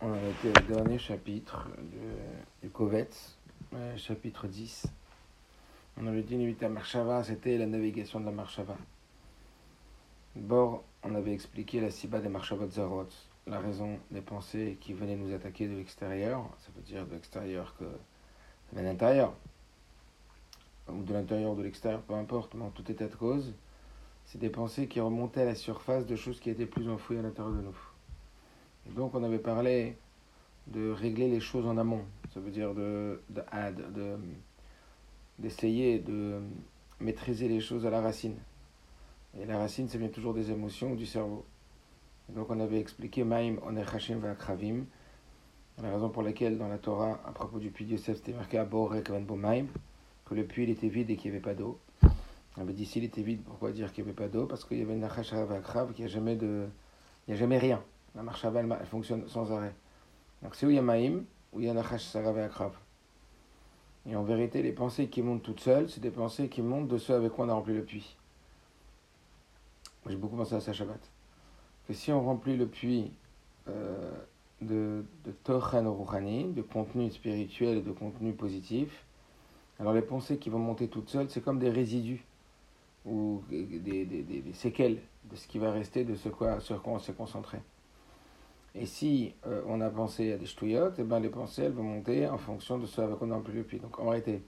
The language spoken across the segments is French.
On a été au dernier chapitre du Kovetz, euh, chapitre 10. On avait dit la Marshava, c'était la navigation de la Marshava. D'abord, on avait expliqué la Siba des Marshavot Zarot, la raison des pensées qui venaient nous attaquer de l'extérieur, ça veut dire de l'extérieur que de l'intérieur, ou de l'intérieur ou de l'extérieur, peu importe, mais en tout état de cause, c'est des pensées qui remontaient à la surface de choses qui étaient plus enfouies à l'intérieur de nous. Donc on avait parlé de régler les choses en amont, ça veut dire de, de, d'essayer de maîtriser les choses à la racine. Et la racine, ça vient toujours des émotions du cerveau. Donc on avait expliqué Maïm Onechashim Vakravim, la raison pour laquelle dans la Torah, à propos du puits de Yosef, c'était marqué Abor Maïm, que le puits était vide et qu'il n'y avait pas d'eau. On avait dit s'il était vide, pourquoi dire qu'il n'y avait pas d'eau? Parce qu'il y avait une Nachash Vakrav, qu'il n'y a jamais de. N'y a jamais rien. La marche à elle, fonctionne sans arrêt. Donc c'est où il y a Maïm, où il y a Nachash Sarave Akrav. Et en vérité, les pensées qui montent toutes seules, c'est des pensées qui montent de ceux avec quoi on a rempli le puits. J'ai beaucoup pensé à ça Shabbat. Que si on remplit le puits euh, de, de Tochen Rouhani, de contenu spirituel et de contenu positif, alors les pensées qui vont monter toutes seules, c'est comme des résidus ou des, séquelles de ce qui va rester de ce sur quoi on s'est concentré. Et si euh, on a pensé à des ch'touillottes, eh ben les pensées elles vont monter en fonction de ce avec quoi on a rempli le puits. Donc en réalité,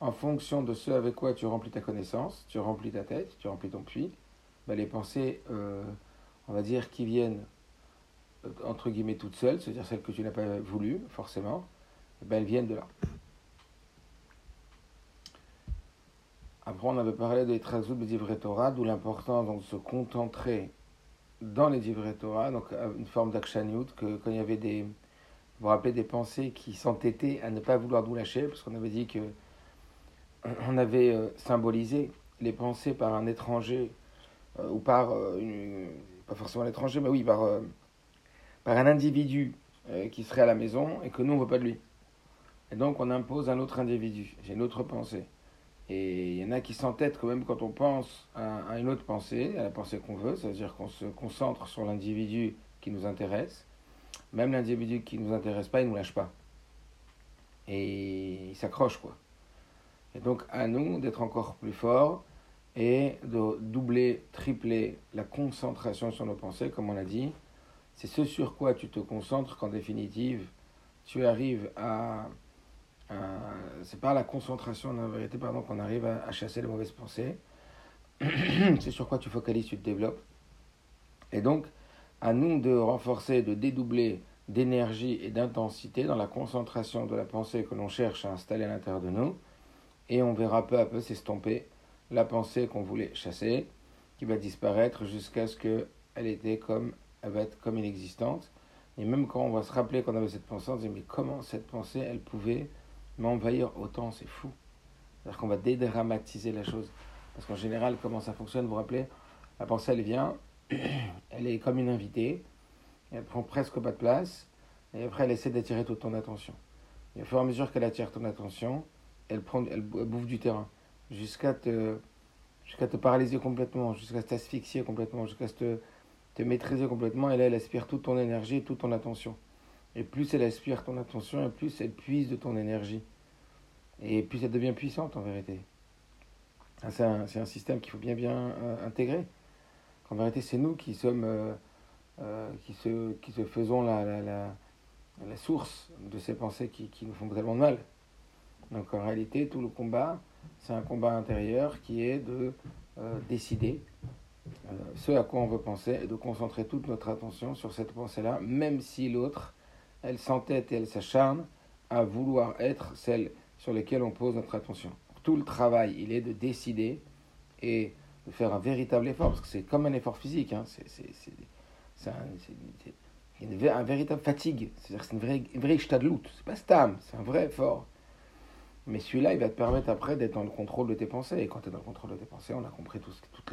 en fonction de ce avec quoi tu remplis ta connaissance, tu remplis ta tête, tu remplis ton puits, ben les pensées, euh, on va dire, qui viennent euh, entre guillemets toutes seules, c'est-à-dire celles que tu n'as pas voulu forcément, eh ben elles viennent de là. Après, on avait parlé des trazout de divrei Torah, d'où l'importance de se contenter dans les divrei Torah, donc une forme d'akshanyut, que quand il y avait des, vous vous rappelez, des pensées qui s'entêtaient à ne pas vouloir nous lâcher, parce qu'on avait dit que on avait euh, symbolisé les pensées par un étranger, euh, ou par, euh, une, pas forcément l'étranger, mais oui, par, par un individu qui serait à la maison et que nous, on ne veut pas de lui. Et donc, on impose un autre individu. J'ai une autre pensée. Et il y en a qui s'entêtent quand même quand on pense à, une autre pensée, à la pensée qu'on veut, c'est-à-dire qu'on se concentre sur l'individu qui nous intéresse. Même l'individu qui ne nous intéresse pas, il ne nous lâche pas. Et il s'accroche, quoi. Et donc, à nous d'être encore plus forts et de doubler, tripler la concentration sur nos pensées, comme on l'a dit. C'est ce sur quoi tu te concentres qu'en définitive, tu arrives à c'est par la concentration, en vérité, pardon, qu'on arrive à, chasser les mauvaises pensées. c'est sur quoi tu focalises, tu te développes. Et donc, à nous de renforcer, de dédoubler d'énergie et d'intensité dans la concentration de la pensée que l'on cherche à installer à l'intérieur de nous. Et on verra peu à peu s'estomper la pensée qu'on voulait chasser, qui va disparaître jusqu'à ce qu'elle était comme, elle va être comme inexistante. Et même quand on va se rappeler qu'on avait cette pensée, on se dit mais comment cette pensée, elle pouvait m'envahir autant, c'est fou. C'est-à-dire qu'on va dédramatiser la chose. Parce qu'en général, comment ça fonctionne, vous vous rappelez La pensée, elle vient, elle est comme une invitée, elle prend presque pas de place, et après, elle essaie d'attirer toute ton attention. Et au fur et à mesure qu'elle attire ton attention, elle, prend, elle bouffe du terrain, jusqu'à te, te paralyser complètement, jusqu'à t'asphyxier complètement, jusqu'à te, te maîtriser complètement, et là, elle aspire toute ton énergie, toute ton attention. Et plus elle aspire ton attention, et plus elle puise de ton énergie. Et plus elle devient puissante en vérité. Ah, c'est un, système qu'il faut bien bien euh, intégrer. En vérité, c'est nous qui sommes, euh, euh, qui, se, qui se faisons la, la, source de ces pensées qui, qui nous font tellement de mal. Donc en réalité, tout le combat, c'est un combat intérieur qui est de décider ce à quoi on veut penser et de concentrer toute notre attention sur cette pensée-là, même si l'autre elle s'entête et elle s'acharne à vouloir être celle sur lesquelles on pose notre attention. Tout le travail, il est de décider et de faire un véritable effort, parce que c'est comme un effort physique, hein. c'est un, une, un, véritable fatigue, c'est-à-dire c'est une vraie, vraie c'est pas stam, c'est un vrai effort. Mais celui-là, il va te permettre après d'être dans le contrôle de tes pensées. Et quand tu es dans le contrôle de tes pensées, on a compris toutes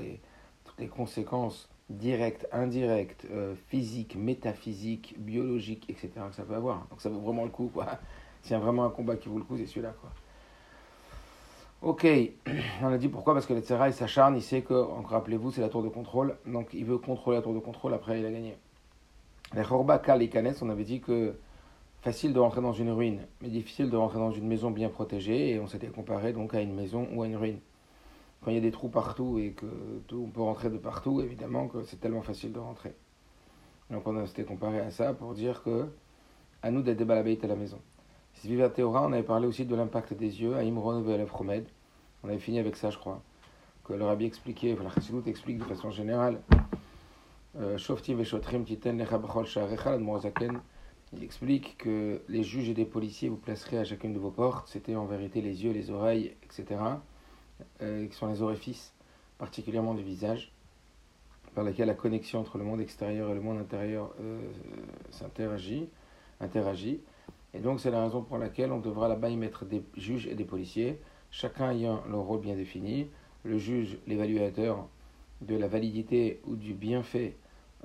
les conséquences direct, indirect, euh, physique, métaphysique, biologique, etc. que ça peut avoir. Donc ça vaut vraiment le coup, quoi. S'il y a vraiment un combat qui vaut le coup, c'est celui-là, quoi. Ok, on a dit pourquoi Parce que le il s'acharne, il sait que, encore rappelez-vous, c'est la tour de contrôle. Donc il veut contrôler la tour de contrôle, après il a gagné. Les Chorba Kalikanes, on avait dit que facile de rentrer dans une ruine, mais difficile de rentrer dans une maison bien protégée, et on s'était comparé donc à une maison ou à une ruine. Quand il y a des trous partout et que tout, on peut rentrer de partout, évidemment que c'est tellement facile de rentrer. Donc on s'était comparé à ça pour dire que à nous d'être des à la maison. Si Viva Théora, on avait parlé aussi de l'impact des yeux à Imron Promed. On avait fini avec ça, je crois. Que le rabbi expliquait, enfin, la explique de façon générale. Euh, il explique que les juges et les policiers vous placerez à chacune de vos portes. C'était en vérité les yeux, les oreilles, etc. Euh, qui sont les orifices, particulièrement du visage, par lesquels la connexion entre le monde extérieur et le monde intérieur euh, s'interagit, interagit. Et donc c'est la raison pour laquelle on devra là-bas y mettre des juges et des policiers, chacun ayant leur rôle bien défini. Le juge, l'évaluateur de la validité ou du bienfait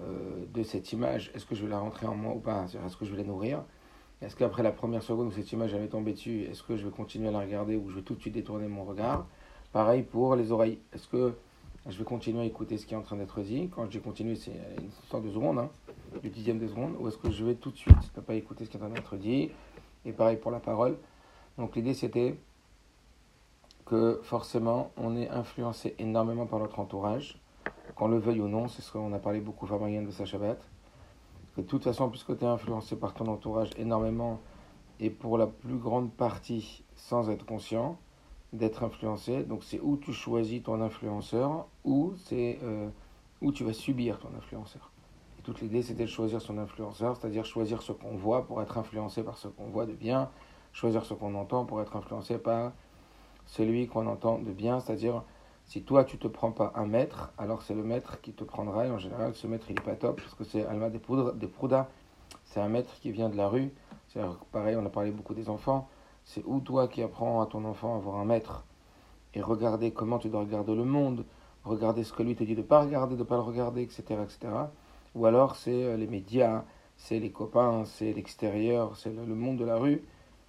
euh, de cette image, est-ce que je vais la rentrer en moi ou pas? Est-ce que je vais la nourrir? Est-ce qu'après la première seconde où cette image avait tombé dessus, est-ce que je vais continuer à la regarder ou je vais tout de suite détourner mon regard? Pareil pour les oreilles. Est-ce que je vais continuer à écouter ce qui est en train d'être dit? Quand j'ai continué, c'est une sorte de seconde, hein, du dixième de seconde, ou est-ce que je vais tout de suite ne pas écouter ce qui est en train d'être dit? Et pareil pour la parole. Donc l'idée c'était que forcément on est influencé énormément par notre entourage qu'on le veuille ou non, c'est ce qu'on a parlé beaucoup Fabrienne de sa Shabbat. Que de toute façon, puisque tu es influencé par ton entourage énormément, et pour la plus grande partie sans être conscient d'être influencé, donc c'est où tu choisis ton influenceur, ou c'est euh, où tu vas subir ton influenceur. Et toute l'idée, c'était de choisir son influenceur, c'est-à-dire choisir ce qu'on voit pour être influencé par ce qu'on voit de bien, choisir ce qu'on entend pour être influencé par celui qu'on entend de bien, c'est-à-dire si toi, tu te prends pas un maître, alors c'est le maître qui te prendra. Et en général, ce maître, il n'est pas top, parce que c'est Alma des, Poudres, des. C'est un maître qui vient de la rue. C'est pareil, on a parlé beaucoup des enfants. C'est où toi qui apprends à ton enfant à avoir un maître? Et regarder comment tu dois regarder le monde, regarder ce que lui te dit de ne pas regarder, de ne pas le regarder, etc. etc. Ou alors c'est euh, les médias, c'est les copains, c'est l'extérieur, c'est le monde de la rue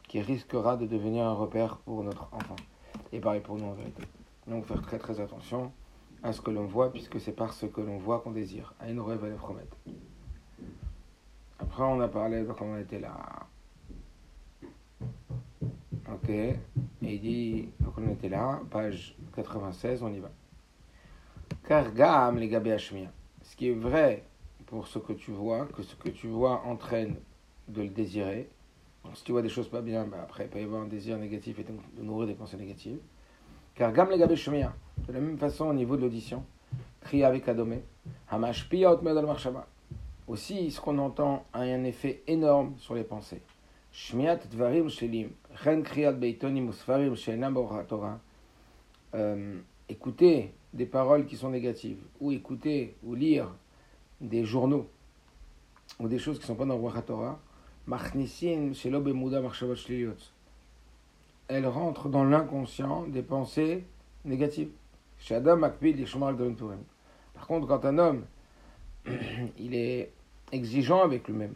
qui risquera de devenir un repère pour notre enfant. Et pareil pour nous en vérité. Donc faire très très attention à ce que l'on voit, puisque c'est par ce que l'on voit qu'on désire. À une rêve à promettre. Après, on a parlé comment on était là. Ok. Et il dit, donc on était là, page 96, on y va. Car gam les gabé Ce qui est vrai pour ce que tu vois, que ce que tu vois entraîne de le désirer. Donc, si tu vois des choses pas bien, bah, après, il peut y avoir un désir négatif et de nourrir des pensées négatives. Car gam les de la même façon au niveau de l'audition, cri avec Adomé, hamashpia otmed marshaba. Aussi, ce qu'on entend a un effet énorme sur les pensées. Écouter des paroles qui sont négatives, ou écouter ou lire des journaux, ou des choses qui ne sont pas dans le Torah, elle rentre dans l'inconscient des pensées négatives. Par contre, quand un homme, il est exigeant avec lui-même,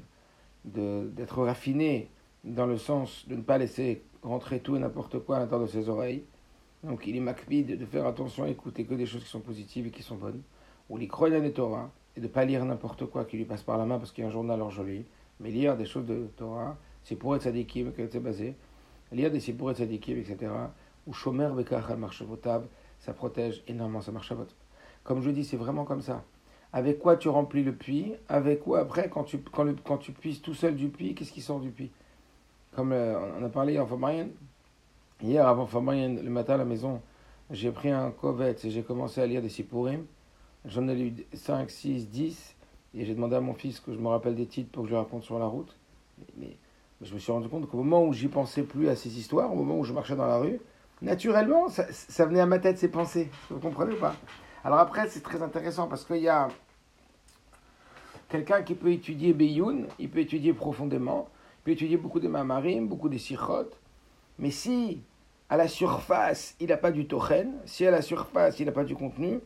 d'être raffiné dans le sens de ne pas laisser rentrer tout et n'importe quoi à l'intérieur de ses oreilles, donc il est makbid de faire attention à écouter que des choses qui sont positives et qui sont bonnes, ou les croyants des Torah, et de ne pas lire n'importe quoi qui lui passe par la main parce qu'il y a un journal en joli, mais lire des choses de Torah, c'est pour être sadikim qu'elle s'est basée, Lire des Sipour Tzadikim, etc. Ou Shomer Bekach al Marshavotav, ça protège énormément sa marchavot. Comme je dis, c'est vraiment comme ça. Avec quoi tu remplis le puits? Avec quoi après, quand tu, quand, le, quand tu puisses tout seul du puits, qu'est-ce qui sort du puits? Comme euh, on a parlé en Famarienne, hier avant Famarienne, le matin à la maison, j'ai pris un Kovetz et j'ai commencé à lire des Sipurim. J'en ai lu 5, 6, 10. Et j'ai demandé à mon fils que je me rappelle des titres pour que je raconte sur la route. mais je me suis rendu compte qu'au moment où j'y pensais plus à ces histoires, au moment où je marchais dans la rue, naturellement, ça, venait à ma tête ces pensées. Vous comprenez ou pas? Alors après, c'est très intéressant parce qu'il y a quelqu'un qui peut étudier Beyoun, il peut étudier profondément, peut étudier beaucoup de Mamarim, beaucoup de Sichot, mais si à la surface, il n'a pas du tochen, si à la surface, il n'a pas du contenu,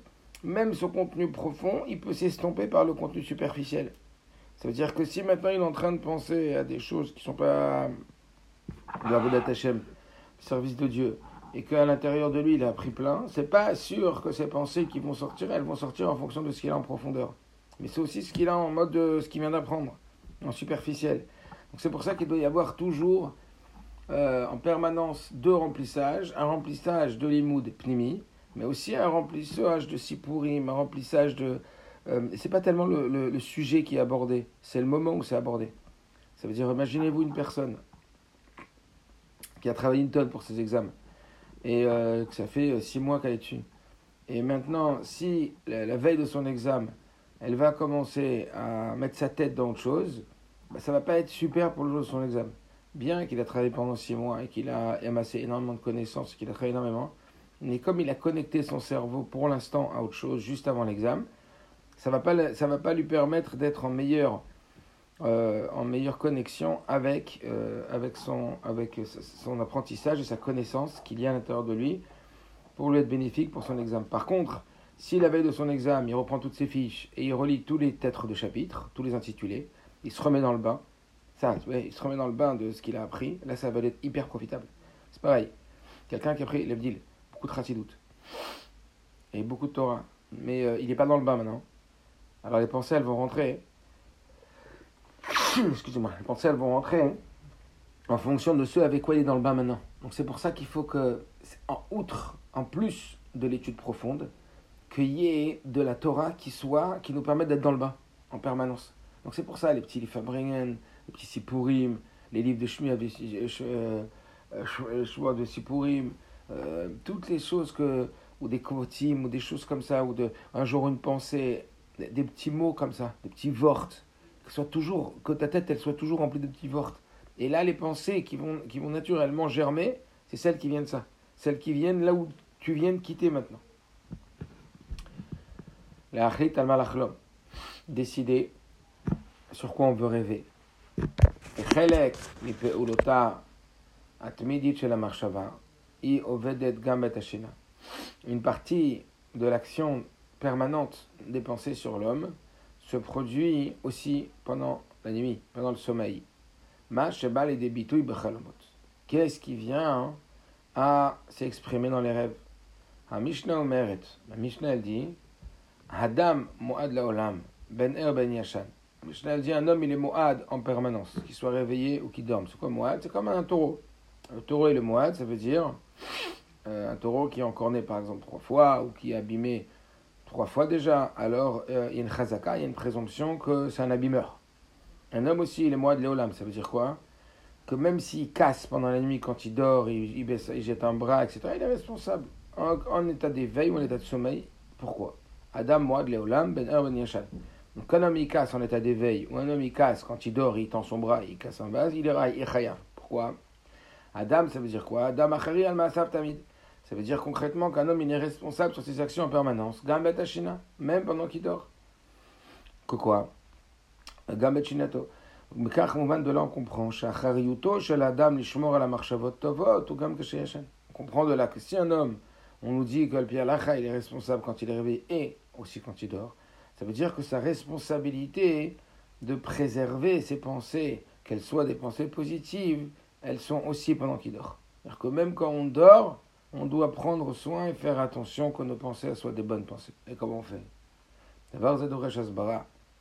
même ce contenu profond, il peut s'estomper par le contenu superficiel. Ça veut dire que si maintenant il est en train de penser à des choses qui ne sont pas de la service de Dieu, et qu'à l'intérieur de lui il a pris plein, c'est pas sûr que ces pensées qui vont sortir, elles vont sortir en fonction de ce qu'il a en profondeur. Mais c'est aussi ce qu'il a en mode de ce qu'il vient d'apprendre. en superficiel. C'est pour ça qu'il doit y avoir toujours euh, en permanence deux remplissages, un remplissage de l'imoud pnimi, mais aussi un remplissage de sipurim, un remplissage de... Euh, c'est pas tellement le, sujet qui est abordé, c'est le moment où c'est abordé. Ça veut dire, imaginez-vous une personne qui a travaillé une tonne pour ses examens, et euh, que ça fait six mois qu'elle est dessus. Et maintenant, si la, veille de son examen, elle va commencer à mettre sa tête dans autre chose, ça va pas être super pour le jour de son examen bien qu'il a travaillé pendant six mois et qu'il a amassé énormément de connaissances, qu'il a travaillé énormément, mais comme il a connecté son cerveau pour l'instant à autre chose juste avant l'examen, ça va va pas lui permettre d'être en meilleure euh, en meilleure connexion avec euh, avec son avec son apprentissage et sa connaissance qu'il y a à l'intérieur de lui pour lui être bénéfique pour son examen. Par contre, si la veille de son examen, il reprend toutes ses fiches et il relit tous les titres de chapitres, tous les intitulés, il se remet dans le bain, ça, il se remet dans le bain de ce qu'il a appris. Là, ça va être hyper profitable. C'est pareil. Quelqu'un qui a pris l'Ebdil, beaucoup de Rassidout et beaucoup de Torah, mais euh, il n'est pas dans le bain maintenant. Alors les pensées, elles vont rentrer. Excusez-moi, les pensées, elles vont rentrer en fonction de ce avec quoi il est dans le bain maintenant. Donc c'est pour ça qu'il faut que, en outre, en plus de l'étude profonde, qu'il y ait de la Torah qui soit, qui nous permette d'être dans le bain en permanence. Donc c'est pour ça les petits Lifabringen, les petits Sipurim, les livres de Shmuel, euh, euh, de Sipurim, euh, toutes les choses que, ou des kvotim, ou des choses comme ça, ou de un jour une pensée, des, petits mots comme ça, des petits vortes, que, soit toujours, que ta tête elle soit toujours remplie de petits vortes. Et là, les pensées qui vont, qui vont naturellement germer, c'est celles qui viennent de ça. Celles qui viennent là où tu viens de quitter maintenant. La al Décider sur quoi on veut rêver. Une partie de l'action permanente des pensées sur l'homme se produit aussi pendant la nuit, pendant le sommeil. Qu'est-ce qui vient à s'exprimer dans les rêves? La Mishnah dit Hadam Mu'ad Laolam, Ben Er Ben Yashan. Mishnah dit un homme il est moad en permanence, qu'il soit réveillé ou qu'il dorme. C'est quoi moad C'est comme un taureau. Le taureau et le moad, ça veut dire euh, un taureau qui est encore né par exemple trois fois ou qui est abîmé trois fois déjà. Alors euh, il y a une chazaka, il y a une présomption que c'est un abîmeur. Un homme aussi il est moad léolam, ça veut dire quoi Que même s'il casse pendant la nuit quand il dort, il, il, jette un bras, etc., il est responsable. En, état d'éveil ou en état de sommeil. Pourquoi? Adam moad léolam ben ben yashan. Donc, un homme il casse en état d'éveil, ou un homme il casse quand il dort, il tend son bras, il casse en base, il est chaya. Pourquoi? Adam, ça veut dire quoi? Adam achari al tamid. Ça veut dire concrètement qu'un homme il est responsable sur ses actions en permanence. Gambet ashina, même pendant qu'il dort. Que quoi? Gambet shinato. Comprend shachariuto shel adam lishmor la marchavot tovot ou gam On comprend de là que si un homme, on nous dit que le il est responsable quand il est réveillé et aussi quand il dort. Ça veut dire que sa responsabilité de préserver ses pensées, qu'elles soient des pensées positives, elles sont aussi pendant qu'il dort. C'est-à-dire que même quand on dort, on doit prendre soin et faire attention que nos pensées soient des bonnes pensées. Et comment on fait?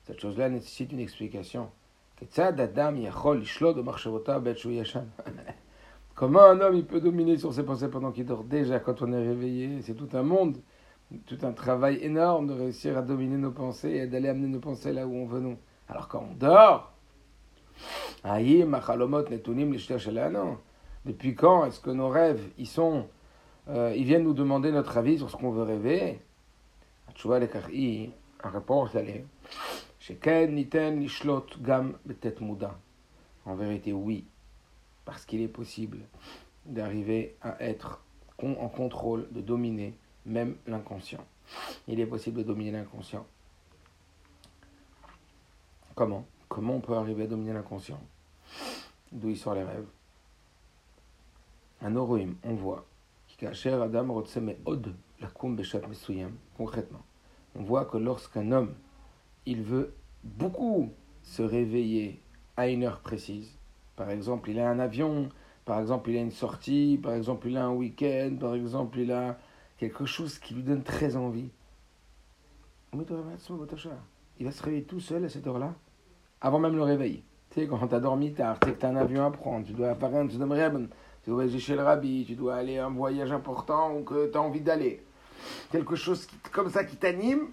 Cette chose-là nécessite une explication. Comment un homme il peut dominer sur ses pensées pendant qu'il dort? Déjà, quand on est réveillé, c'est tout un monde tout un travail énorme de réussir à dominer nos pensées et d'aller amener nos pensées là où on veut nous. Alors quand on dort, depuis quand est-ce que nos rêves, ils sont, euh, ils viennent nous demander notre avis sur ce qu'on veut rêver? En réponse, elle est En vérité, oui, parce qu'il est possible d'arriver à être en contrôle, de dominer même l'inconscient. Il est possible de dominer l'inconscient. Comment? Comment on peut arriver à dominer l'inconscient? D'où il sort les rêves? Un oroim, on voit, Adam od concrètement. On voit que lorsqu'un homme, il veut beaucoup se réveiller à une heure précise, par exemple, il a un avion, par exemple, il a une sortie, par exemple, il a un week-end, par exemple, il a quelque chose qui lui donne très envie, il va se réveiller tout seul à cette heure-là avant même le réveil. Tu sais, quand tu as dormi tard, tu sais que tu as un avion à prendre, tu dois faire un tu dois aller chez le rabbi, tu dois aller à un voyage important ou que tu as envie d'aller. Quelque chose comme ça qui t'anime,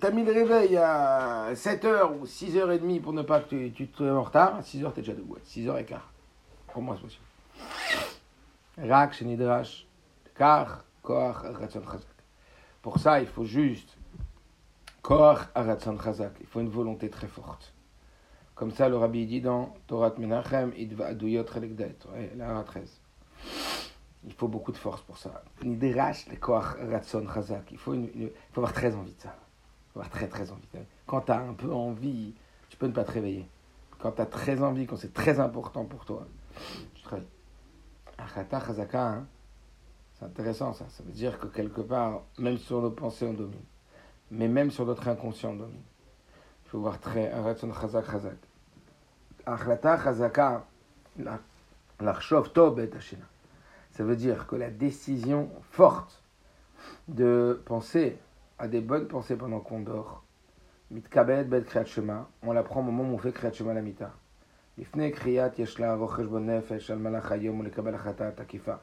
tu as mis le réveil à 7h ou 6h30 pour ne pas que tu, tu te en retard. À 6h, tu es déjà debout. 6h15. Pour moi, c'est possible. Rak, Shenidrash, Kar, Koach, Ratson Chazak. Pour ça, il faut juste Koach, Ratson Chazak. Il faut une volonté très forte. Comme ça, le rabbi dit dans Torah Menachem, Idva Aduyot Chelekdet, la 13. Il faut beaucoup de force pour ça. Le Koach, Ratson Chazak. Il faut, il faut avoir très envie de ça avoir très très envie. Quand tu as un peu envie, tu peux ne pas te réveiller. Quand tu as très envie, quand c'est très important pour toi, tu travailles. Achata Chazaka, hein, c'est intéressant ça. Ça veut dire que quelque part, même sur nos pensées, on domine. Mais même sur notre inconscient, on domine. Il faut voir très. Ratson Chazak Chazak. Achata Chazaka, l'Archov Tobet Ça veut dire que la décision forte de penser à des bonnes pensées pendant qu'on dort. Mitkabed bet kriyat shema. On l'apprend au moment où on fait kriyat shema la mita. Lifne kriyat yeshla rochesh bon nefesh al malach hayom lekabel achatat akifa.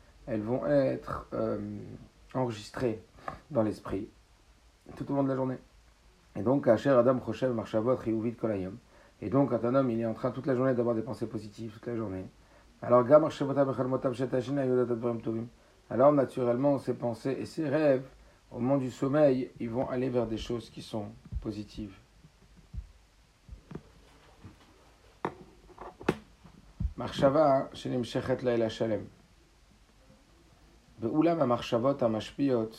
elles vont être euh, enregistrées dans l'esprit tout au long de la journée. Et donc, Asher Adam Choshev Marchavot Riouvit Kolayom. Et donc, quand un homme il est en train toute la journée d'avoir des pensées positives, toute la journée, alors, alors naturellement, ses pensées et ses rêves au moment du sommeil, ils vont aller vers des choses qui sont positives. Marshava, shenim shechet la shalem. Be'ulam ha-marchavot ha-mashpiyot.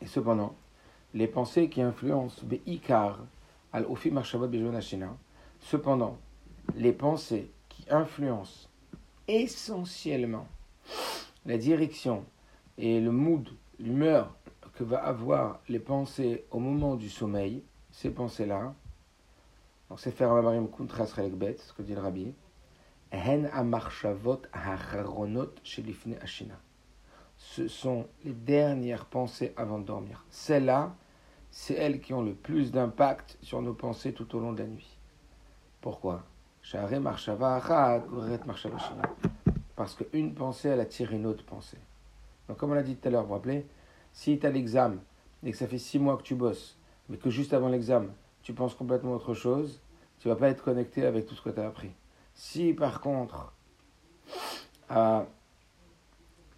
Et cependant, les pensées qui influencent be'ikar al-ofi marchavot be'jonashina. Cependant, les pensées qui influencent essentiellement la direction et le mood, l'humeur que va avoir les pensées au moment du sommeil, ces pensées-là, donc c'est faire Marim Kuntras Relekbet, ce que dit le rabbi, Ce sont les dernières pensées avant de dormir. Celles-là, c'est elles qui ont le plus d'impact sur nos pensées tout au long de la nuit. Pourquoi? Parce qu'une pensée, elle attire une autre pensée. Donc, comme on l'a dit tout à l'heure, vous vous rappelez, si tu as l'examen et que ça fait six mois que tu bosses, mais que juste avant l'examen, tu penses complètement autre chose, tu vas pas être connecté avec tout ce que tu as appris. Si par contre,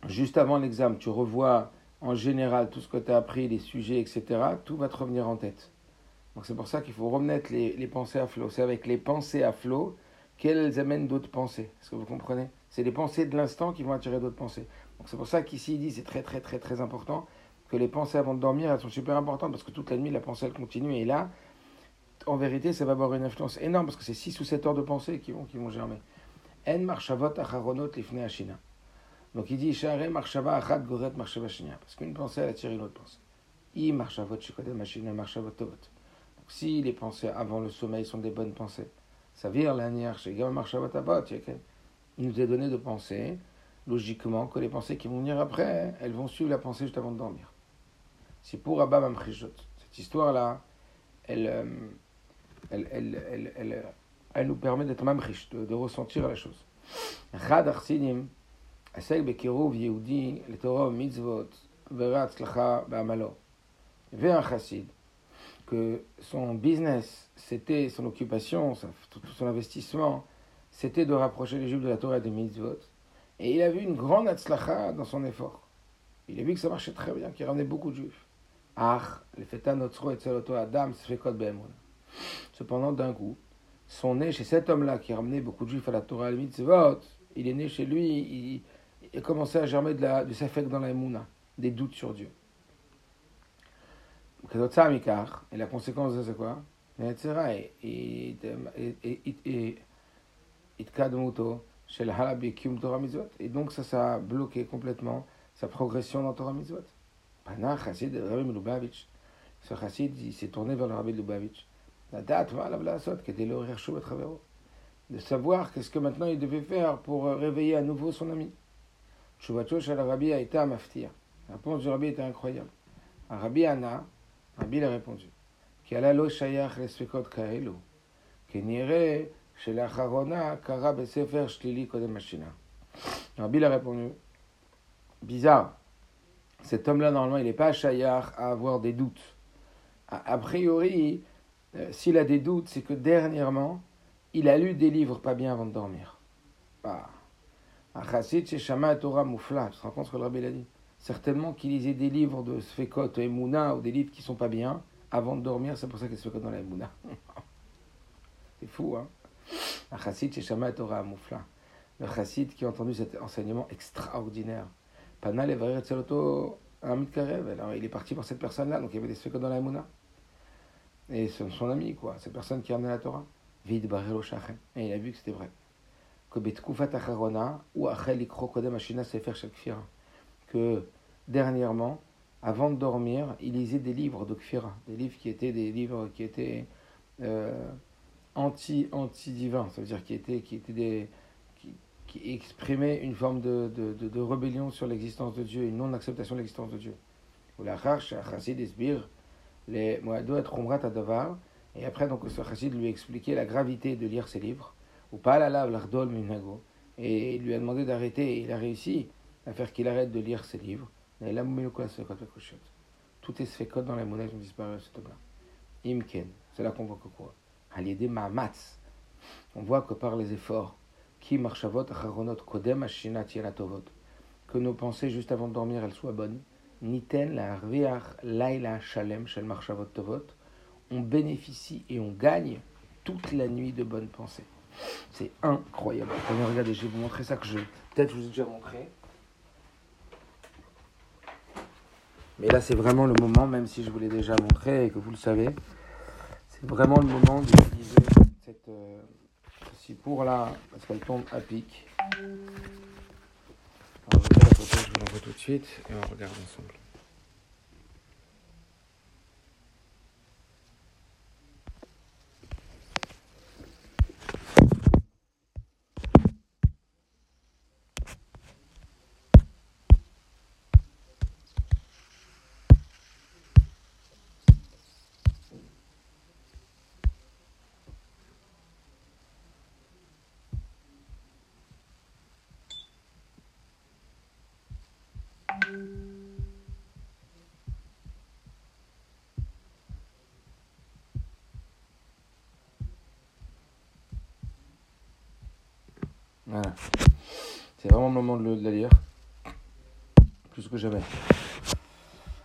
juste avant l'examen, tu revois en général tout ce que tu as appris, les sujets, etc., tout va te revenir en tête. Donc c'est pour ça qu'il faut remettre les, les pensées à flot. C'est avec les pensées à flot qu'elles amènent d'autres pensées. Est-ce que vous comprenez? C'est les pensées de l'instant qui vont attirer d'autres pensées. Donc c'est pour ça qu'ici il dit c'est très très très très important que les pensées avant de dormir elles sont super importantes parce que toute la nuit la pensée elle continue et là en vérité ça va avoir une influence énorme parce que c'est 6 ou 7 heures de pensée qui vont, qui vont germer. En marchavot acharonot lifne. Donc il dit share marchava achat goret marchava shina parce qu'une pensée elle attire une autre pensée. I marchavot shikodem marchavot tovot. Donc si les pensées avant le sommeil sont des bonnes pensées, ça vire l'anière chez Gam marchavot avot, il nous est donné de penser, logiquement, que les pensées qui vont venir après, elles vont suivre la pensée juste avant de dormir. C'est pour Abba Mamchijot. Cette histoire-là, elle, euh, elle, elle, elle, elle, nous permet d'être mamrish, de, de ressentir la chose. אחד החסידים עסק בקירוב יהודי לתורה ומצוות וראה הצלחה בעמלו. והחסיד, que son business, c'était son occupation, tout son investissement, c'était de rapprocher les Juifs de la Torah et des mitzvot. Et il a vu une grande atzlacha dans son effort. Il a vu que ça marchait très bien, qu'il ramenait beaucoup de Juifs. Ah, le feta notre et Adam Cependant, d'un coup, son nez chez cet homme-là qui ramenait beaucoup de Juifs à la Torah mitzvot, il est né chez lui, il, a commencé à germer de la, safek dans la Emouna, des doutes sur Dieu. Et la conséquence de ça, c'est quoi? Et donc ça, ça a bloqué complètement sa progression dans Torah Mitzvot. Ce Chassid, il s'est tourné vers le Rabbi Lubavitch. La date, voilà, la sot, qui était le Rirchou De savoir qu'est-ce que maintenant il devait faire pour réveiller à nouveau son ami. Shuvacho Shal Rabbi a été à maftir. La réponse du Rabbi était incroyable. Rabbi Anna, Rabbi a répondu. Alla lo shayach les svekot kaelu. Qui n'irait chez la Charona, Kara Besefer Shlili Kodem Machina. Rabbi a répondu Bizarre. Cet homme-là, normalement, il n'est pas Shayar à avoir des doutes. A, priori, euh, s'il a des doutes, c'est que dernièrement, il a lu des livres pas bien avant de dormir. Ah. Chassid chez Torah Moufla. Tu te rends compte ce que le Rabbi a dit? Certainement qu'il lisait des livres de Sfekot et Mouna ou des livres qui sont pas bien avant de dormir. C'est pour ça qu'il se fait dans la Mouna. c'est fou, hein? Un chassid chez Torah Moufla. Le chassid qui a entendu cet enseignement extraordinaire. Panal et alors il est parti pour cette personne-là, donc il y avait des Sfekot dans la Mouna. Et c'est son ami, quoi, cette personne qui a amené la Torah. Vide Barelo Et il a vu que c'était vrai. Que dernièrement, avant de dormir, il lisait des livres de Kfira, des livres qui étaient des livres qui étaient euh, anti anti divins, ça veut dire qui étaient qui étaient des qui, exprimaient une forme de, de, de, de rébellion sur l'existence de Dieu, une non acceptation de l'existence de Dieu. Ou la les être davar et après donc ce chassid lui expliquait la gravité de lire ces livres ou pas la lave l'ardol et il lui a demandé d'arrêter et il a réussi à faire qu'il arrête de lire ses livres. Tout est fait dans la monnaie ont disparu ce homme-là. Imken, c'est là qu'on voit que quoi. On voit que par les efforts, qui marchavot acharonot kodem ashinat tovot, que nos pensées juste avant de dormir elles soient bonnes. Niten la riach laila shalem shel marchavot tovot. On bénéficie et on gagne toute la nuit de bonnes pensées. C'est incroyable. regardez, je vais vous montrer ça que je. Peut-être je vous ai déjà montré. Mais là, c'est vraiment le moment, même si je vous l'ai déjà montré et que vous le savez, c'est vraiment le moment d'utiliser cette euh, pour là, parce qu'elle tombe à pic. Je vous l'envoie tout de suite et on regarde ensemble. Voilà. C'est vraiment le moment de, la lire. Plus que jamais.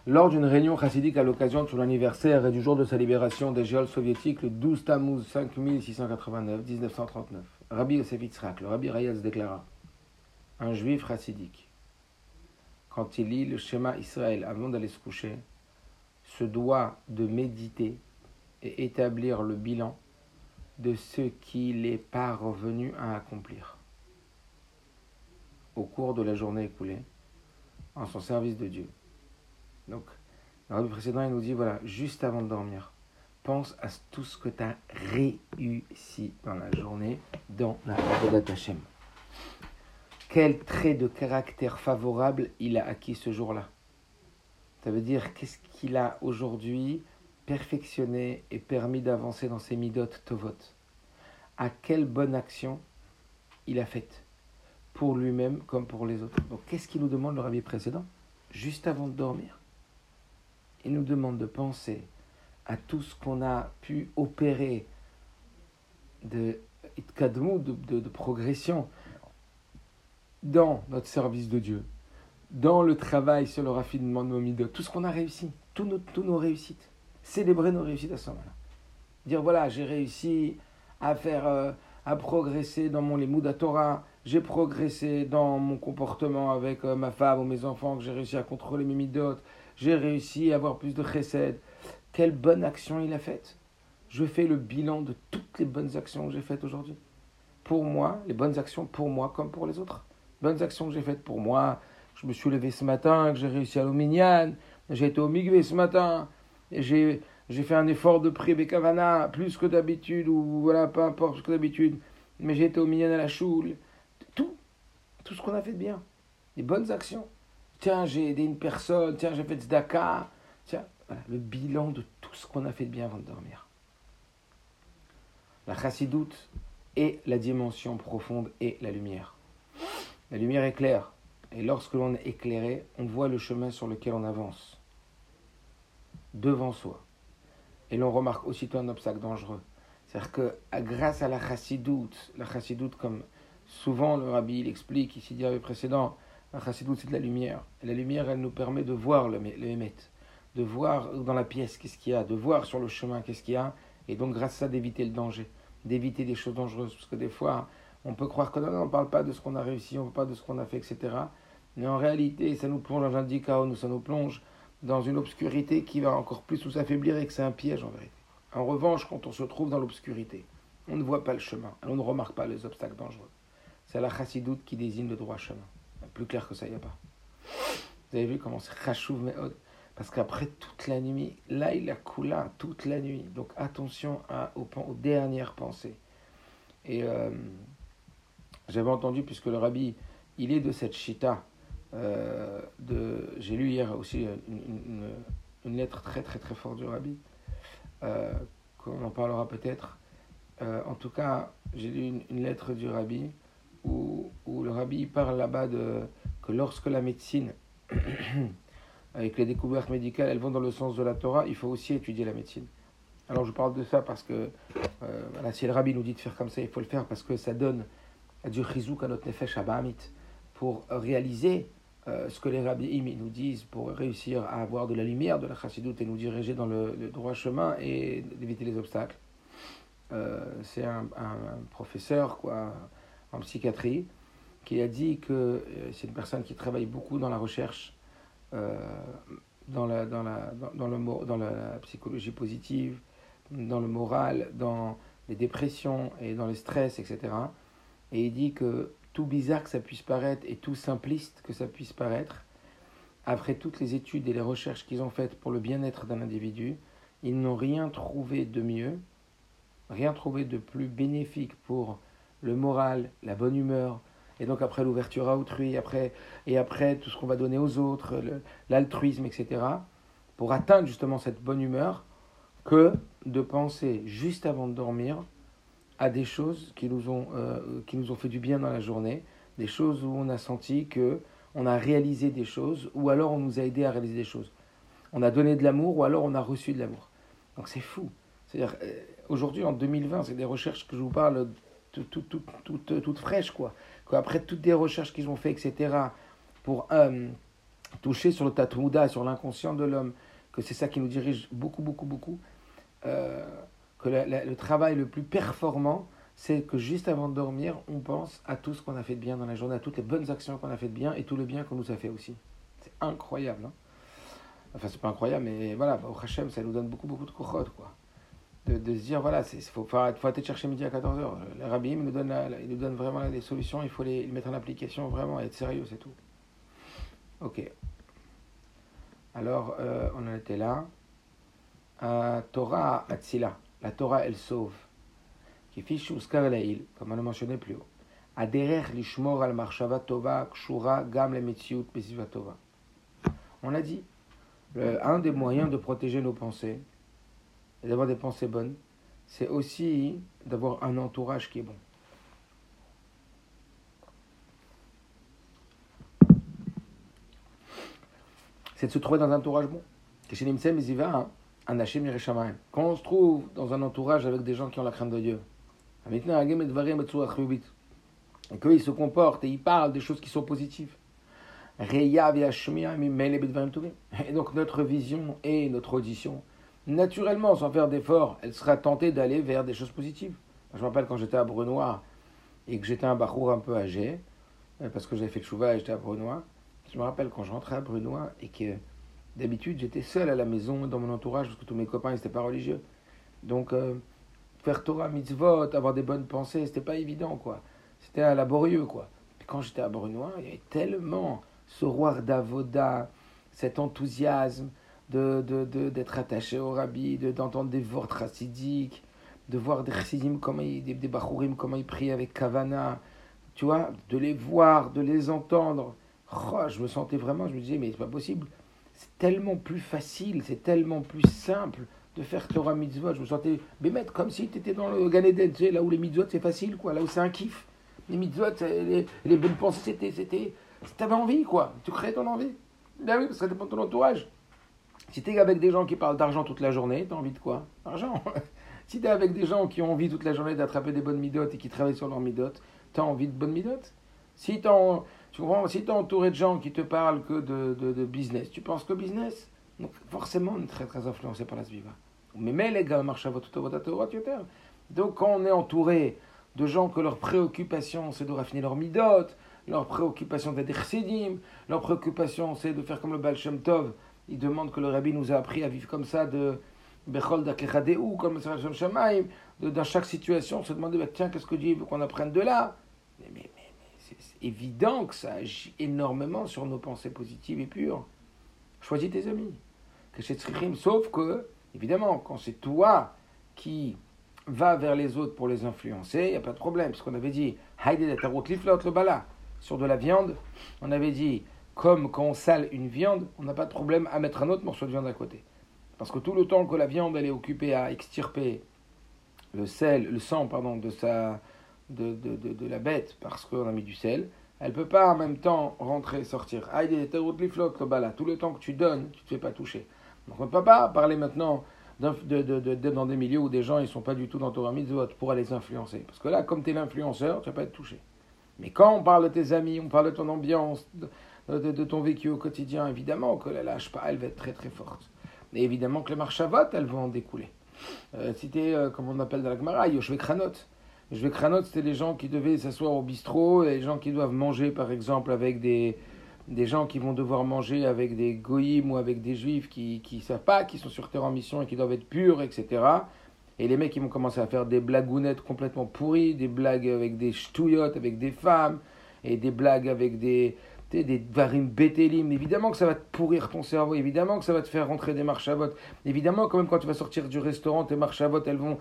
Lors d'une réunion chassidique à l'occasion de son anniversaire et du jour de sa libération des géoles soviétiques, le 12 Tammuz 5689, 1939, Rabbi Yosef Yitzhak, le Rabbi Rayaz déclara Un juif chassidique, quand il lit le schéma Israël avant d'aller se coucher, se doit de méditer et établir le bilan de ce qu'il n'est pas revenu à accomplir au cours de la journée écoulée en son service de Dieu. Donc, dans le précédent, il nous dit, voilà, juste avant de dormir, pense à tout ce que tu as réussi dans la journée dans la Avodat. Quel trait de caractère favorable il a acquis ce jour-là? Ça veut dire qu'est-ce qu'il a aujourd'hui perfectionné et permis d'avancer dans ses midot tovot À quelle bonne action il a faite pour lui-même comme pour les autres? Donc qu'est-ce qu'il nous demande le rabbi précédent? Juste avant de dormir. Il nous demande de penser à tout ce qu'on a pu opérer de, de, de, progression dans notre service de Dieu, dans le travail sur le raffinement de nos midot, tout ce qu'on a réussi, toutes nos, nos réussites. Célébrer nos réussites à ce moment-là. Dire voilà, j'ai réussi à faire, euh, à progresser dans mon Limud Torah, j'ai progressé dans mon comportement avec euh, ma femme ou mes enfants, que j'ai réussi à contrôler mes midotes, j'ai réussi à avoir plus de chesed, quelle bonne action il a faite. Je fais le bilan de toutes les bonnes actions que j'ai faites aujourd'hui. Pour moi, les bonnes actions pour moi comme pour les autres. Bonnes actions que j'ai faites pour moi. Je me suis levé ce matin, que j'ai réussi à l'Ominian, j'ai été au Migvé ce matin, et j'ai, fait un effort de prix Bekavana, plus que d'habitude, ou voilà, peu importe, que d'habitude, mais j'ai été au Minyan à la choule. Tout, tout ce qu'on a fait de bien. Les bonnes actions. Tiens, j'ai aidé une personne, tiens, j'ai fait tzedaka. Tiens, voilà, le bilan de tout ce qu'on a fait de bien avant de dormir. La chassidoute est la dimension profonde et la lumière. La lumière est claire, et lorsque l'on est éclairé, on voit le chemin sur lequel on avance, devant soi. Et l'on remarque aussitôt un obstacle dangereux. C'est-à-dire que grâce à la chassidoute, la chassidoute comme souvent le rabbi l'explique ici dit précédent, la chassidoute c'est de la lumière. Et la lumière elle nous permet de voir le, le de voir dans la pièce qu'est-ce qu'il y a, de voir sur le chemin qu'est-ce qu'il y a, et donc grâce à ça d'éviter le danger, d'éviter des choses dangereuses. Parce que des fois, on peut croire que non, on ne parle pas de ce qu'on a réussi, on ne parle pas de ce qu'on a fait, etc. Mais en réalité, ça nous plonge dans un chaos, ça nous plonge dans une obscurité qui va encore plus nous affaiblir et que c'est un piège en vérité. En revanche, quand on se trouve dans l'obscurité, on ne voit pas le chemin, on ne remarque pas les obstacles dangereux. C'est la chassidoute qui désigne le droit chemin. Plus clair que ça, il n'y a pas. Vous avez vu comment c'est chachouv me'od Parce qu'après toute la nuit, là il a coulé toute la nuit. Donc attention aux, aux dernières pensées. Et euh, j'avais entendu, puisque le rabbi, il est de cette chita, euh, j'ai lu hier aussi une, lettre très très très forte du rabbi, euh, qu'on en parlera peut-être. Euh, en tout cas, j'ai lu une, lettre du rabbi où, le rabbi parle là-bas de que lorsque la médecine, avec les découvertes médicales, elles vont dans le sens de la Torah, il faut aussi étudier la médecine. Alors je parle de ça parce que voilà, si le rabbi nous dit de faire comme ça, il faut le faire parce que ça donne du chizouk à notre nefesh abamit pour réaliser euh, ce que les rabbis nous disent pour réussir à avoir de la lumière de la chassidoute et nous diriger dans le, droit chemin et d'éviter les obstacles. Euh, c'est un, professeur quoi, en psychiatrie qui a dit que euh, c'est une personne qui travaille beaucoup dans la recherche, dans, la, dans, la, dans, le, dans la psychologie positive, dans le moral, dans les dépressions et dans le stress, etc. Et il dit que tout bizarre que ça puisse paraître et tout simpliste que ça puisse paraître, après toutes les études et les recherches qu'ils ont faites pour le bien-être d'un individu, ils n'ont rien trouvé de mieux, rien trouvé de plus bénéfique pour le moral, la bonne humeur, et donc après l'ouverture à autrui, après, et après tout ce qu'on va donner aux autres, l'altruisme, etc., pour atteindre justement cette bonne humeur, que de penser juste avant de dormir à des choses qui nous ont, euh, qui nous ont fait du bien dans la journée, des choses où on a senti que on a réalisé des choses, ou alors on nous a aidé à réaliser des choses. On a donné de l'amour, ou alors on a reçu de l'amour. Donc c'est fou. C'est-à-dire, euh, aujourd'hui, en 2020, c'est des recherches que je vous parle toutes tout, tout, tout, fraîches, quoi. Après toutes des recherches qu'ils ont fait, etc., pour euh, toucher sur le tatouda, sur l'inconscient de l'homme, que c'est ça qui nous dirige beaucoup, beaucoup, beaucoup que le travail le plus performant, c'est que juste avant de dormir, on pense à tout ce qu'on a fait de bien dans la journée, à toutes les bonnes actions qu'on a fait de bien et tout le bien qu'on nous a fait aussi. C'est incroyable. Hein enfin, c'est pas incroyable, mais voilà, au Hachem, ça nous donne beaucoup, beaucoup de cochotes, quoi. De, de, se dire, voilà, il faut, faut, aller chercher midi à 14h. Les rabbis, nous donne il nous donne vraiment des solutions, il faut les, mettre en application vraiment et être sérieux, c'est tout. Ok. Alors, euh, on en était là. à Torah Atzila. La Torah, elle sauve. Comme on l'a mentionné plus haut. Le. On a dit, un des moyens de protéger nos pensées et d'avoir des pensées bonnes, c'est aussi d'avoir un entourage qui est bon. C'est de se trouver dans un entourage bon. Quand on se trouve dans un entourage avec des gens qui ont la crainte de Dieu, et qu'ils se comportent et ils parlent des choses qui sont positives. Et donc notre vision et notre audition, naturellement, sans faire d'effort, elle sera tentée d'aller vers des choses positives. Je me rappelle quand j'étais à Brunois et que j'étais un bachour un peu âgé, euh, parce que j'avais fait le chouva et j'étais à Brunois. Je me rappelle quand je rentrais à Brunois et que D'habitude, j'étais seul à la maison, dans mon entourage, parce que tous mes copains n'étaient pas religieux. Donc, euh, faire Torah, mitzvot, avoir des bonnes pensées, c'était pas évident, quoi. C'était laborieux, quoi. Quand j'étais à Brunois, il y avait tellement ce roi d'Avoda, cet enthousiasme de, de, de, d'être attaché au rabbi, de, d'entendre des vortes racidiques, de voir des chassidim, comment ils, des, des comment ils prient avec Kavana, tu vois, de les voir, de les entendre. Oh, je me sentais vraiment, je me disais, mais c'est pas possible. C'est tellement plus facile, c'est tellement plus simple de faire Torah mitzvot. Je me sentais, mais mettre comme si tu étais dans le Gan Eden, là où les mitzvot c'est facile, quoi, là où c'est un kiff. Les mitzvot, les, bonnes pensées, c'était, c'était, t'avais envie, quoi. Tu créais ton envie. Ben oui, parce que ça dépend ton entourage. Si tu es avec des gens qui parlent d'argent toute la journée, tu as envie de quoi? Argent. si tu es avec des gens qui ont envie toute la journée d'attraper des bonnes midotes et qui travaillent sur leurs midotes, tu as envie de bonnes midotes Si tu es entouré de gens qui te parlent que de, de, business, tu penses que business Donc forcément, on est très très influencé par la sviva. Mais mais les gars, marche à votre Donc quand on est entouré de gens que leur préoccupation c'est de raffiner leur midotes, leur préoccupation d'être chassidim, leur préoccupation c'est de faire comme le Baal Shem Tov, il demande que le rabbi nous a appris à vivre comme ça, de Bechol ou comme le Shem Shamaim, dans chaque situation, se demander, bah, tiens, qu'est-ce que Dieu veut qu'on apprenne de là? Mais, mais, évident que ça agit énormément sur nos pensées positives et pures. Choisis tes amis. Sauf que, évidemment, quand c'est toi qui vas vers les autres pour les influencer, il n'y a pas de problème. Ce qu'on avait dit, le bala sur de la viande, on avait dit, comme quand on sale une viande, on n'a pas de problème à mettre un autre morceau de viande à côté. Parce que tout le temps que la viande elle est occupée à extirper le sel, le sang pardon, de, sa, de, de, de, la bête parce qu'on a mis du sel, elle ne peut pas en même temps rentrer et sortir. Tout le temps que tu donnes, tu ne te fais pas toucher. Donc on ne peut pas parler maintenant dans des milieux où des gens ne sont pas du tout dans Torah Mitzvot pour les influencer. Parce que là, comme tu es l'influenceur, tu ne vas pas être touché. Mais quand on parle de tes amis, on parle de ton ambiance, de, ton vécu au quotidien, évidemment que la lâche pas, elle va être très très forte. Et évidemment que les marchavotes, elles vont en découler. Euh, c'était, euh, comme on appelle dans la Gemara, Yoshve Kranot. Yoshve Kranot, c'était les gens qui devaient s'asseoir au bistrot, les gens qui doivent manger, par exemple, avec des, des gens qui vont devoir manger avec des goïms ou avec des juifs qui ne savent pas, qui sont sur terre en mission et qui doivent être purs, etc. Et les mecs, ils vont commencer à faire des blagounettes complètement pourries, des blagues avec des ch'touillottes, avec des femmes, et des blagues avec des, des varim bétélim. Évidemment que ça va te pourrir ton cerveau, évidemment que ça va te faire rentrer des vote. Évidemment, quand même, quand tu vas sortir du restaurant, tes vote, elles vont.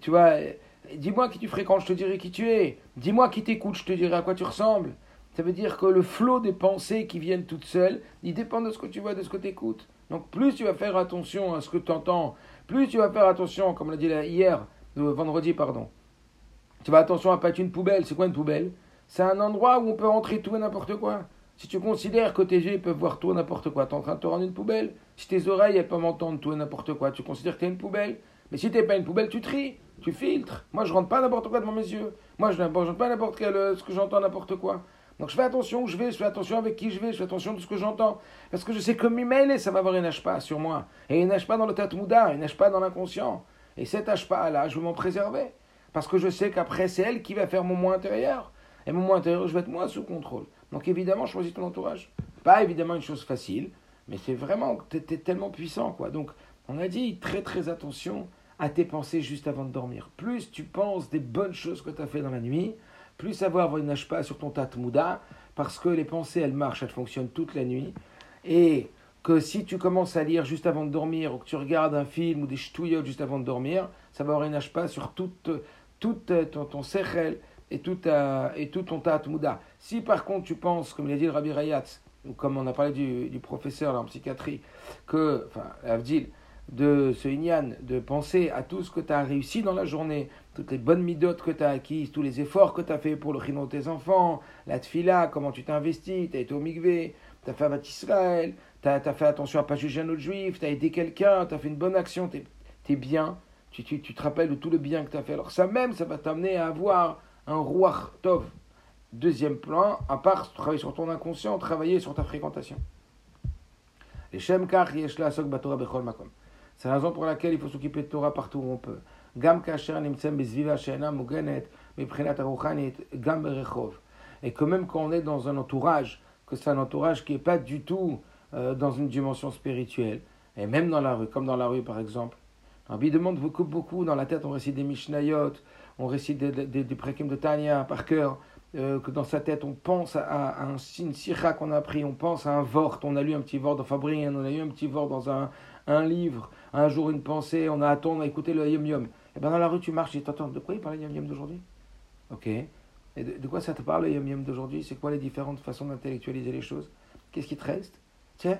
Tu vois, dis-moi qui tu fréquentes, je te dirai qui tu es. Dis-moi qui t'écoute, je te dirai à quoi tu ressembles. Ça veut dire que le flot des pensées qui viennent toutes seules, il dépend de ce que tu vois, de ce que tu écoutes. Donc plus tu vas faire attention à ce que tu entends, plus tu vas faire attention, comme on l'a dit hier, vendredi, pardon. Tu vas attention à pas être une poubelle. C'est quoi une poubelle? C'est un endroit où on peut rentrer tout et n'importe quoi. Si tu considères que tes yeux peuvent voir tout et n'importe quoi, tu es en train de te rendre une poubelle. Si tes oreilles ne peuvent m'entendre tout et n'importe quoi, tu considères que tu es une poubelle. Mais si tu n'es pas une poubelle, tu tries, tu filtres. Moi, je rentre pas n'importe quoi devant mes yeux. Moi, je rentre pas n'importe quel euh, ce que j'entends n'importe quoi. Donc je fais attention où je vais, je fais attention avec qui je vais, je fais attention de ce que j'entends. Parce que je sais que Mimele, ça va avoir une pas sur moi. Et une pas dans le tatmouda, une pas dans l'inconscient. Et cette pas là je veux m'en préserver. Parce que je sais qu'après, c'est elle qui va faire mon moi intérieur. Et mon moi intérieur, je vais être moi sous contrôle. Donc évidemment, choisis ton entourage. Pas évidemment une chose facile, mais c'est vraiment, tu es, tellement puissant, quoi. Donc, on a dit très très attention à tes pensées juste avant de dormir. Plus tu penses des bonnes choses que tu as fait dans la nuit, plus ça va avoir une pas sur ton tatmouda, parce que les pensées, elles marchent, elles fonctionnent toute la nuit, et que si tu commences à lire juste avant de dormir, ou que tu regardes un film ou des ch'touillottes juste avant de dormir, ça va avoir une pas sur toute, toute ton, ton et tout, et tout ton tatmouda. Si par contre tu penses, comme il a dit le Rabbi Rayatz, ou comme on a parlé du, du professeur en psychiatrie, que, enfin, Avdil, de ce Inyan, de penser à tout ce que tu as réussi dans la journée, toutes les bonnes midotes que tu as acquises, tous les efforts que tu as fait pour le chino de tes enfants, la tfila, comment tu t'es investi, tu as été au migvé, tu as fait Avat Israël, tu as, fait attention à pas juger un autre juif, tu as aidé quelqu'un, tu as fait une bonne action, tu es, bien, tu, tu, tu, te rappelles de tout le bien que tu as fait. Alors ça même, ça va t'amener à avoir un roi tov. Deuxième plan, à part travailler sur ton inconscient, travailler sur ta fréquentation. Les Yeshla. C'est la raison pour laquelle il faut s'occuper de Torah partout où on peut. Et que même quand on est dans un entourage, que c'est un entourage qui n'est pas du tout euh, dans une dimension spirituelle, et même dans la rue, comme dans la rue par exemple. Rabbi demande beaucoup, beaucoup, dans la tête on récite des Mishnayot, on récite des, des, des de Tanya par cœur, euh, que dans sa tête on pense à, un, une sira qu'on a appris, on pense à un vort, on a lu un petit vort dans Fabrien, on a lu un petit vort dans un, un livre, un jour une pensée, on a attendu, on a écouté le Yom Yom. Et bien dans la rue tu marches, tu attends, de quoi il parle le Yom Yom d'aujourd'hui? Ok. Et de, quoi ça te parle le Yom Yom d'aujourd'hui? C'est quoi les différentes façons d'intellectualiser les choses? Qu'est-ce qui te reste? Tiens,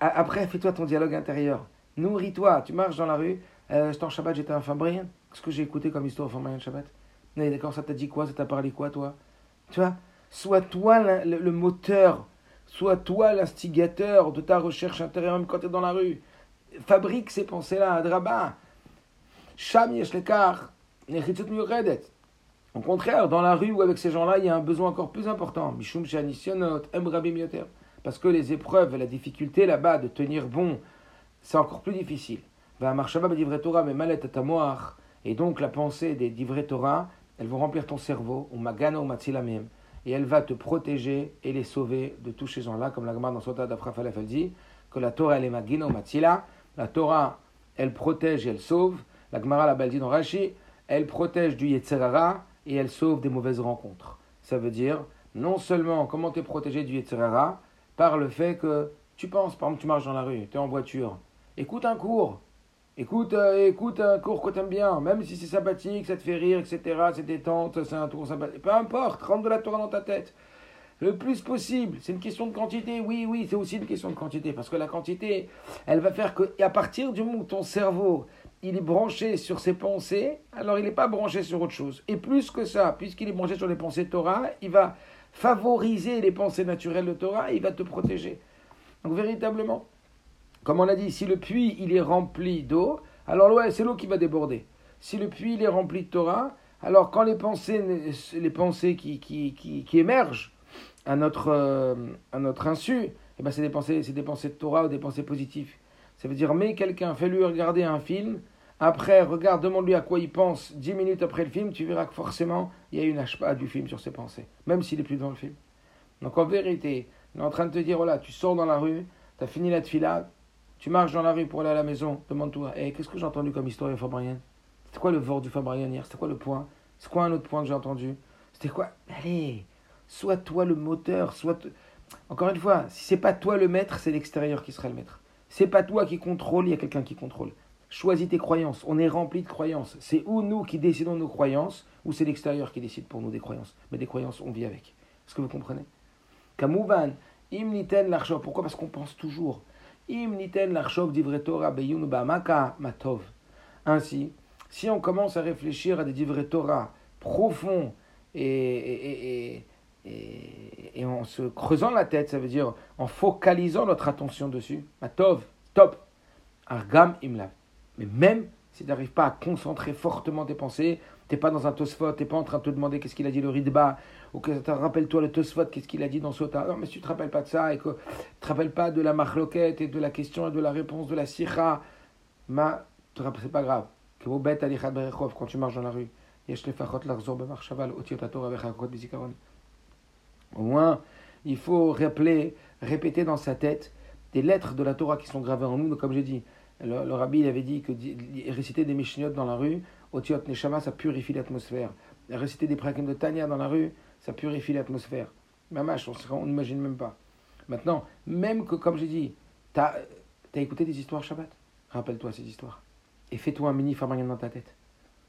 après fais-toi ton dialogue intérieur. Nourris-toi, tu marches dans la rue, euh, j'étais en Shabbat, j'étais un Fabrien. Qu'est-ce que j'ai écouté comme histoire au Fabrien de Shabbat. D'accord, ça t'a dit quoi? Ça t'a parlé quoi, toi? Tu vois? Sois toi le, moteur, sois toi l'instigateur de ta recherche intérieure, même quand tu es dans la rue. Fabrique ces pensées-là, Adraba. Sham yeshlekar, redet. Au contraire, dans la rue ou avec ces gens-là, il y a un besoin encore plus important. Mishum shanisionot, emrabim Parce que les épreuves, la difficulté là-bas de tenir bon, c'est encore plus difficile. Torah, mais malet Et donc la pensée des divrei Torah, elles vont remplir ton cerveau, ou même, et elle va te protéger et les sauver de tous ces gens-là, comme la Gemara dans Sota d'Afrafalef, elle dit que la Torah, elle est magina ou matzila, la Torah, elle protège et elle sauve, la Gemara, la belle dit dans Rashi, elle protège du Yetzerara et elle sauve des mauvaises rencontres. Ça veut dire, non seulement comment tu es protégé du Yetzerara, par le fait que tu penses, par exemple, tu marches dans la rue, tu es en voiture, écoute un cours, Écoute, euh, écoute un cours que t'aimes bien, même si c'est sympathique, ça te fait rire, etc., c'est détente, c'est un tour sympathique. Peu importe, rentre de la Torah dans ta tête. Le plus possible. C'est une question de quantité. Oui, oui, c'est aussi une question de quantité. Parce que la quantité, elle va faire que, à partir du moment où ton cerveau, il est branché sur ses pensées, alors il n'est pas branché sur autre chose. Et plus que ça, puisqu'il est branché sur les pensées Torah, il va favoriser les pensées naturelles de Torah et il va te protéger. Donc véritablement, comme on l'a dit, si le puits il est rempli d'eau, alors ouais, c'est l'eau qui va déborder. Si le puits il est rempli de Torah, alors quand les pensées, les pensées qui, qui, qui, émergent à notre, euh, à notre insu, eh ben c'est des, pensées, des pensées de Torah ou des pensées positives. Ça veut dire, mets quelqu'un, fais-lui regarder un film, après, regarde, demande-lui à quoi il pense. Dix minutes après le film, tu verras que forcément, il y a une hachpa du film sur ses pensées, même s'il est plus dans le film. Donc en vérité, on est en train de te dire, voilà, tu sors dans la rue, tu as fini la tfila, tu marches dans la rue pour aller à la maison, demande-toi, hey, qu'est-ce que j'ai entendu comme histoire Fabrien C'était quoi le vort du Fabrien hier? C'était quoi le point? C'est quoi un autre point que j'ai entendu? C'était quoi? Allez, sois toi le moteur, soit. Encore une fois, si c'est pas toi le maître, c'est l'extérieur qui sera le maître. C'est pas toi qui contrôle, il y a quelqu'un qui contrôle. Choisis tes croyances. On est rempli de croyances. C'est ou nous qui décidons nos croyances, ou c'est l'extérieur qui décide pour nous des croyances. Mais des croyances, on vit avec. Est-ce que vous comprenez? Kamouvan, imniten l'argent. Pourquoi? Parce qu'on pense toujours. Ainsi, si on commence à réfléchir à des divrei Torah profonds et, en se creusant la tête, ça veut dire en focalisant notre attention dessus, matov, top, argam imlav. Mais même si tu n'arrives pas à concentrer fortement tes pensées, tu n'es pas dans un tosfot, tu n'es pas en train de te demander qu'est-ce qu'il a dit le ridba, ou que rappelle-toi le tosfot, qu'est-ce qu'il a dit dans Sota. Non, mais si tu ne te rappelles pas de ça, et que tu ne te rappelles pas de la marloquette, et de la question, et de la réponse de la sikha, ma, c'est pas grave. Quand tu marches dans la rue, au moins, il faut rappeler, répéter dans sa tête des lettres de la Torah qui sont gravées en nous, comme j'ai dit. Le, rabbi avait dit que réciter des Mishnayot dans la rue, Otiot Neshama, ça purifie l'atmosphère. Réciter des prakim de Tanya dans la rue, ça purifie l'atmosphère. Mamash, on n'imagine même pas. Maintenant, même que, comme j'ai dit, tu as, écouté des histoires Shabbat, rappelle-toi ces histoires. Et fais-toi un mini Fabrian dans ta tête.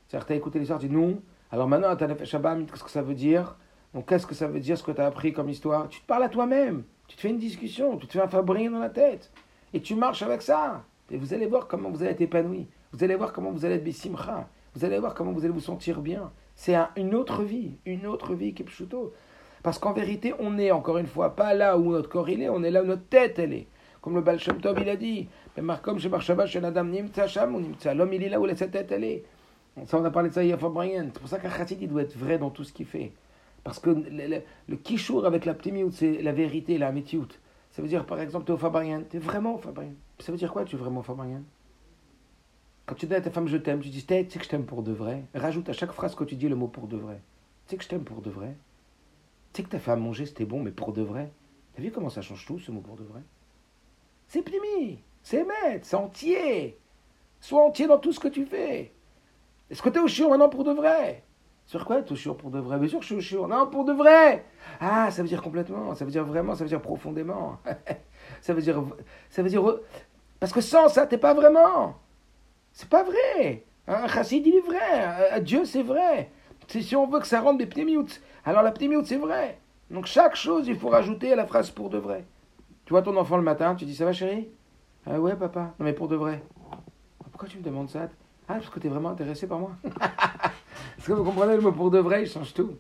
C'est-à-dire, tu as écouté l'histoire, tu dis non. Alors maintenant, tu fait Shabbat, qu'est-ce que ça veut dire? Donc, qu'est-ce que ça veut dire, ce que tu as appris comme histoire? Tu te parles à toi-même. Tu te fais une discussion, tu te fais un Fabrian dans la tête. Et tu marches avec ça. Et vous allez voir comment vous allez être épanoui. Vous allez voir comment vous allez être bissimcha. Vous allez voir comment vous allez vous sentir bien. C'est une autre vie, une autre vie qui est pshuto. Parce qu'en vérité, on n'est encore une fois pas là où notre corps il est, on est là où notre tête elle est. Comme le Baal Shem il a dit, l'homme il est là où sa tête elle est. Ça, on a parlé de ça hier, C'est pour ça qu'un chassid il doit être vrai dans tout ce qu'il fait. Parce que le, kishour avec la ptimiout, c'est la vérité, la métiout. Ça veut dire, par exemple, tu es au Fabrian, tu es vraiment au Fabrian. Ça veut dire quoi, tu es vraiment au Fabrian? Quand tu dis à ta femme je t'aime, tu dis, tu sais que je t'aime pour de vrai. Rajoute à chaque phrase que tu dis le mot pour de vrai. Tu sais que je t'aime pour de vrai. Tu sais que ta femme manger, c'était bon, mais pour de vrai. T'as vu comment ça change tout, ce mot pour de vrai? C'est pnimi, c'est maître, c'est entier. Sois entier dans tout ce que tu fais. Est-ce que tu es au chiot maintenant pour de vrai? Sur quoi tu es au chiot pour de vrai? Bien sûr je suis. Non, pour de vrai Ah, ça veut dire complètement, ça veut dire vraiment, ça veut dire profondément. ça veut dire. Ça veut dire. Parce que sans ça, t'es pas vraiment. C'est pas vrai. Un chassid, il est vrai. Dieu, c'est vrai. Si on veut que ça rentre des pnémioutes, alors la pnémioute, c'est vrai. Donc chaque chose, il faut rajouter à la phrase pour de vrai. Tu vois ton enfant le matin, tu dis ça va chérie? Ah ouais papa, non mais pour de vrai. Pourquoi tu me demandes ça? Ah parce que tu es vraiment intéressé par moi. Est-ce que vous comprenez le mot pour de vrai, il change tout.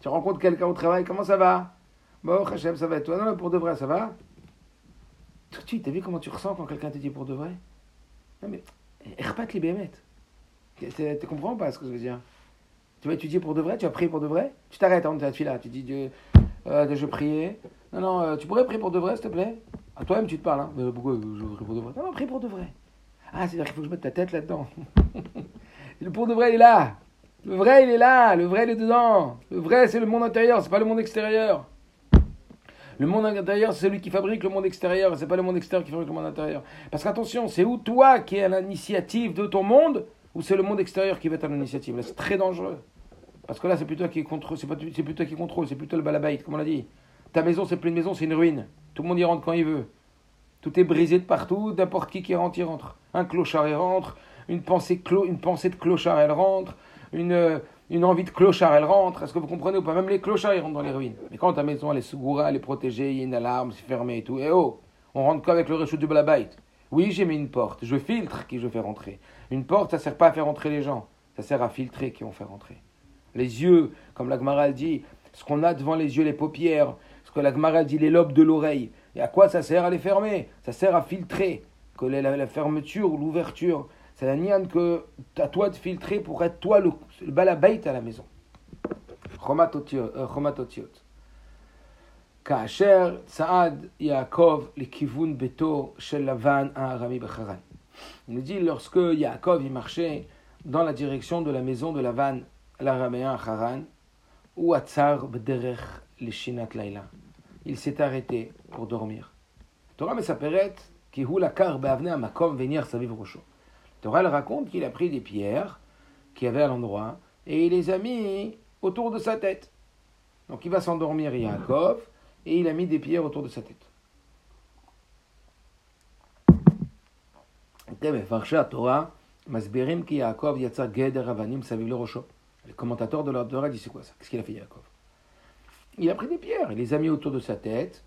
Tu rencontres quelqu'un au travail, comment ça va? Bon, Hachem, ça va et toi? Non, pour de vrai, ça va Tout de suite, t'as vu comment tu ressens quand quelqu'un te dit pour de vrai? Non mais, repat les bémettes. Tu comprends pas ce que je veux dire? Tu vas étudier pour de vrai, tu vas prier pour de vrai, tu t'arrêtes avant de ta là, tu dis Dieu, euh, je prier. Non, non, euh, tu pourrais prier pour de vrai, s'il te plaît? À toi-même, tu te parles, hein. Mais pourquoi je prie pour de vrai? Non, non, prie pour de vrai. Ah, c'est-à-dire qu'il faut que je mette ta tête là-dedans. le pour de vrai, il est là. Le vrai, il est là. Le vrai, il est dedans. Le vrai, c'est le monde intérieur, c'est pas le monde extérieur. Le monde intérieur, c'est celui qui fabrique le monde extérieur, c'est pas le monde extérieur qui fabrique le monde intérieur. Parce qu'attention, c'est où toi qui es à l'initiative de ton monde, ou c'est le monde extérieur qui va être à l'initiative. Là, c'est très dangereux. Parce que là, c'est plutôt qui contrôle, c'est, qui contrôle, c'est plutôt le balabait, comme on l'a dit. Ta maison, c'est plus une maison, c'est une ruine. Tout le monde y rentre quand il veut. Tout est brisé de partout, n'importe qui qui rentre, il rentre. Un clochard, il rentre. Une pensée, clo, une pensée de clochard, elle rentre. Une, une envie de clochard, elle rentre. Est-ce que vous comprenez ou pas? Même les clochards, ils rentrent dans les ruines. Mais quand ta maison, elle est secourée, elle est protégée, il y a une alarme, c'est fermé et tout. Et oh, on rentre qu'avec le réchaud du balabait. Oui, j'ai mis une porte. Je filtre qui je fais rentrer. Une porte, ça sert pas à faire rentrer les gens. Ça sert à filtrer qui on fait rentrer. Les yeux, comme la Gemara dit, ce qu'on a devant les yeux, les paupières, ce que la Gemara dit, les lobes de l'oreille. Et à quoi ça sert à les fermer? Ça sert à filtrer. Que la, fermeture ou l'ouverture, c'est la niane que à toi de filtrer pour être toi le, le balabait à la maison. Chomatotiot. Euh, כאשר צעד יעקב לכיוון ביתו של לבן הארמי בחרן. Il nous dit lorsque Yaakov il marchait dans la direction de la maison de Lavan, l'araméen à Haran, ou à Tsar Bderech Lishinat Laila. Il s'est arrêté pour dormir. Torah Mesaperet, qui hu la kar be'avne makom venir saviv rocho. Torah elle raconte qu'il a pris des pierres qu'il y avait à l'endroit et il les a mis autour de sa tête. Donc il va s'endormir Yaakov et il a mis des pierres autour de sa tête. Le commentateur de l'ordre de dit c'est quoi ça? Qu'est-ce qu'il a fait Yaakov? Il a pris des pierres, il les a mis autour de sa tête,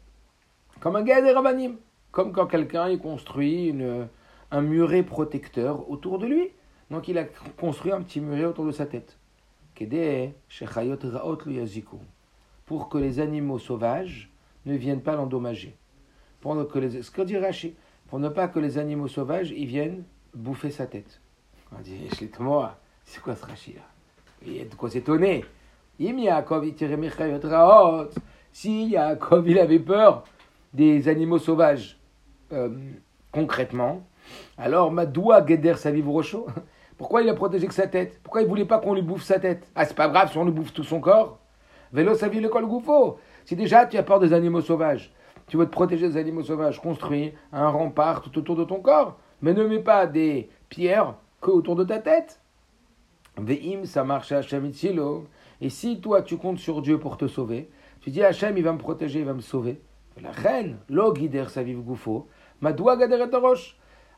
comme un geder comme quand quelqu'un construit une, un muret protecteur autour de lui. Donc il a construit un petit muret autour de sa tête. Pour que les animaux sauvages ne viennent pas l'endommager. Pour que les, ce que dit Rashi, pour ne pas que les animaux sauvages ils viennent bouffer sa tête. On dit, c'est quoi ce Rashi là? Il y a de quoi s'étonner. Si Yaakov il avait peur des animaux sauvages, euh, concrètement, alors Madoua Geder Rocho, pourquoi il a protégé que sa tête? Pourquoi il voulait pas qu'on lui bouffe sa tête? Ah, c'est pas grave si on lui bouffe tout son corps. Vélo Saviv le col Goufo. Si déjà tu as peur des animaux sauvages, tu veux te protéger des animaux sauvages, construis un rempart tout autour de ton corps, mais ne mets pas des pierres que autour de ta tête. Ve'im, ça marche à Et si toi tu comptes sur Dieu pour te sauver, tu dis Hachem il va me protéger, il va me sauver. La reine, lo guider sa vive goufo, madoua gader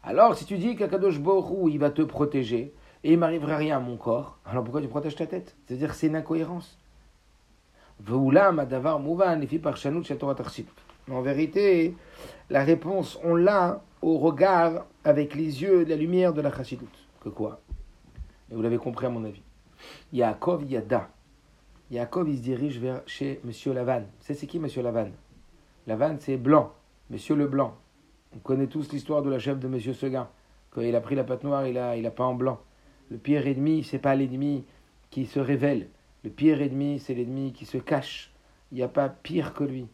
Alors si tu dis qu'Akadosh Borou il va te protéger, et il m'arrivera rien à mon corps, alors pourquoi tu protèges ta tête? C'est-à-dire c'est une incohérence. En vérité, la réponse, on l'a au regard avec les yeux de la lumière de la chassidoute. Que quoi? Et vous l'avez compris à mon avis. Yaakov Yada. Yaakov, il se dirige vers chez Monsieur Lavan. C'est c'est qui Monsieur Lavan Lavan, c'est blanc. Monsieur le blanc. On connaît tous l'histoire de la chef de Monsieur Seguin. Quand il a pris la pâte noire, il a, il a pas en blanc. Le pire ennemi, c'est pas l'ennemi qui se révèle. Le pire ennemi, c'est l'ennemi qui se cache. Il n'y a pas pire que lui.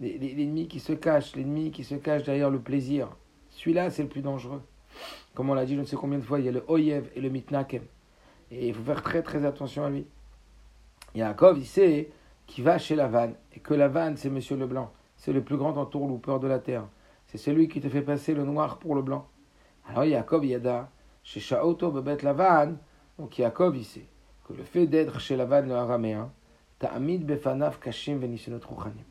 L'ennemi qui se cache, l'ennemi qui se cache derrière le plaisir. Celui-là, c'est le plus dangereux. Comme on l'a dit je ne sais combien de fois, il y a le Oyev et le Mitnakem. Et il faut faire très très attention à lui. Yaakov, il sait qu'il va chez la vanne, et que la vanne, c'est Monsieur Leblanc. c'est le plus grand entourloupeur de la terre. C'est celui qui te fait passer le noir pour le blanc. Alors Yaakov Yada, chez Shaoto Bebet Lavan, donc Yaakov il sait que le fait d'être chez Lavan le araméen, Ta'amid Befanav Kashim Venisionot Ruchanim,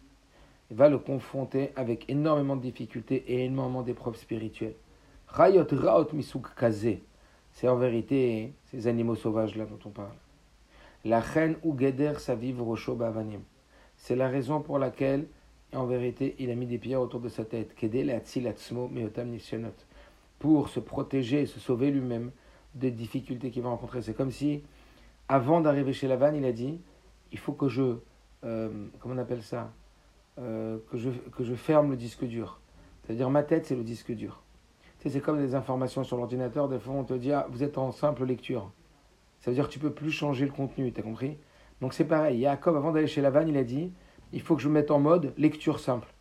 il va le confronter avec énormément de difficultés et énormément d'épreuves spirituelles. Rayot Raot Misuk Kaze, c'est en vérité ces animaux sauvages là dont on parle. La reine ou Geder Saviv Rosho Bavanim. C'est la raison pour laquelle, en vérité, il a mis des pierres autour de sa tête. Pour se protéger et se sauver lui-même des difficultés qu'il va rencontrer. C'est comme si, avant d'arriver chez Lavan, il a dit il faut que je. Euh, comment on appelle ça euh, que, je, que je ferme le disque dur. C'est-à-dire, ma tête, c'est le disque dur. Tu sais, c'est comme des informations sur l'ordinateur. Des fois, on te dit ah, vous êtes en simple lecture. Ça veut dire que tu peux plus changer le contenu, tu as compris? Donc c'est pareil, Jacob, avant d'aller chez Lavan, il a dit, il faut que je mette en mode lecture simple.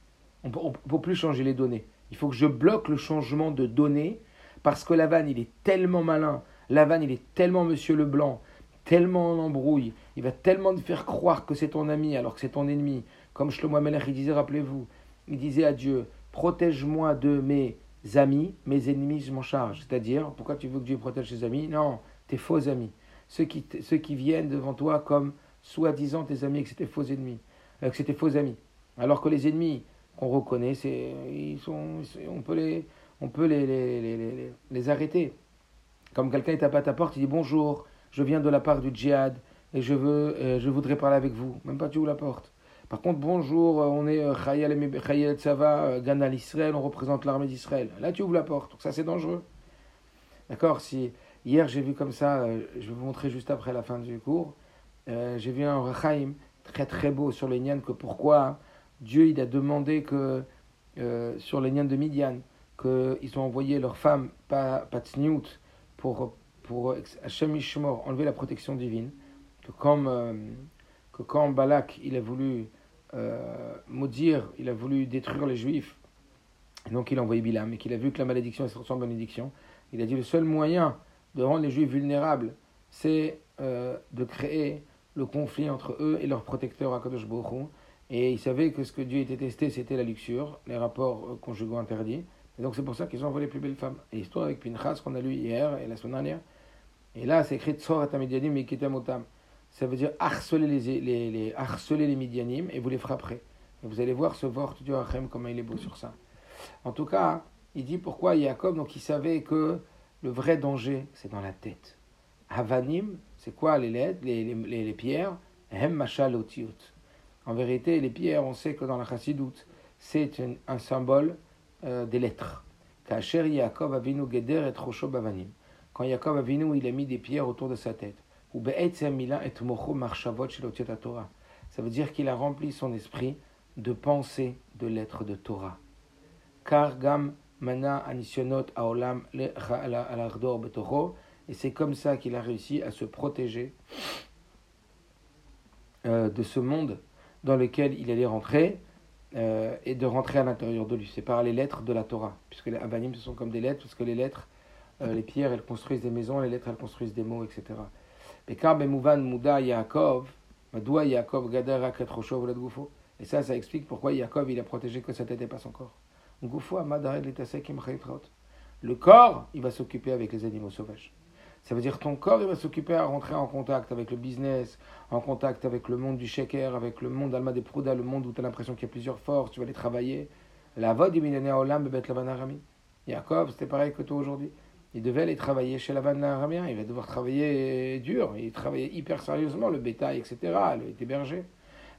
On ne peut plus changer les données. Il faut que je bloque le changement de données parce que Lavan, il est tellement malin. Lavan, il est tellement Monsieur Leblanc, tellement en embrouille. Il va tellement te faire croire que c'est ton ami alors que c'est ton ennemi. Comme Shlomo Melech, il disait, rappelez-vous, il disait à Dieu, protège-moi de mes amis, mes ennemis, je m'en charge. C'est-à-dire, pourquoi tu veux que Dieu protège ses amis? Non, tes faux amis ceux qui, ceux qui viennent devant toi comme soi-disant tes amis, que c'était faux ennemis, que c'était faux amis. Alors que les ennemis qu'on reconnaît, c'est, ils sont, on peut les, on peut les, les, les, les arrêter. Comme quelqu'un tape à ta porte, il dit bonjour, je viens de la part du djihad et je veux, euh, je voudrais parler avec vous. Même pas tu ouvres la porte. Par contre, bonjour, euh, on est Chayal Tsava, Ganal Israël, on représente l'armée d'Israël. Là, tu ouvres la porte. Donc ça, c'est dangereux. D'accord Si Hier, j'ai vu comme ça, euh, je vais vous montrer juste après la fin du cours, euh, j'ai vu un Rechaim très très beau sur les Nyan, que pourquoi Dieu il a demandé que euh, sur les Nyan de Midian, qu'ils ont envoyé leurs femmes pas pour, pour Hashem Ishmor, enlever la protection divine, que comme, que quand Balak il a voulu maudire, il a voulu détruire les Juifs, donc il a envoyé Bilam, et qu'il a vu que la malédiction se transforme en bénédiction, il a dit le seul moyen de rendre les Juifs vulnérables, c'est euh, de créer le conflit entre eux et leur protecteur Akadosh Baruch Et ils savaient que ce que Dieu était testé, c'était la luxure, les rapports euh, conjugaux interdits. Et donc c'est pour ça qu'ils ont envoyé les plus belles femmes. Et l'histoire avec Pinchas qu'on a lu hier et la semaine dernière. Et là, c'est écrit Tzor Midianim Ça veut dire harceler les, les, les, harceler les Midianim et vous les frapperez. Et vous allez voir ce Vort du Hachem, comment il est beau sur ça. En tout cas, il dit pourquoi Jacob, donc il savait que le vrai danger, c'est dans la tête. Havanim, c'est quoi les lettres, les, les, les, pierres? En vérité, les pierres, on sait que dans la chassidoute, c'est un, symbole euh, des lettres. Yaakov Avinu Geder et Bavanim. Quand Yaakov Avinu, il a mis des pierres autour de sa tête. Ou et Mocho Marshavot Torah. Ça veut dire qu'il a rempli son esprit de pensées de lettres de Torah. Car Gam Mana Anisionot Aolam Betoro. Et c'est comme ça qu'il a réussi à se protéger euh, de ce monde dans lequel il allait rentrer euh, et de rentrer à l'intérieur de lui. C'est par les lettres de la Torah, puisque les Avanim ce sont comme des lettres, parce que les lettres, euh, les pierres, elles construisent des maisons, les lettres, elles construisent des mots, etc. Et ça, ça explique pourquoi Yaakov il a protégé que sa tête et pas son corps. Le corps, il va s'occuper avec les animaux sauvages. Ça veut dire ton corps, il va s'occuper à rentrer en contact avec le business, en contact avec le monde du shaker, avec le monde d'Alma des Prouda, le monde où tu as l'impression qu'il y a plusieurs forces, tu vas aller travailler. La voix du millénaire Olam Bebet Lavan Arami. Jacob, c'était pareil que toi aujourd'hui. Il devait aller travailler chez Lavan Aramien, il va devoir travailler dur, il travaillait hyper sérieusement, le bétail, etc., il était berger.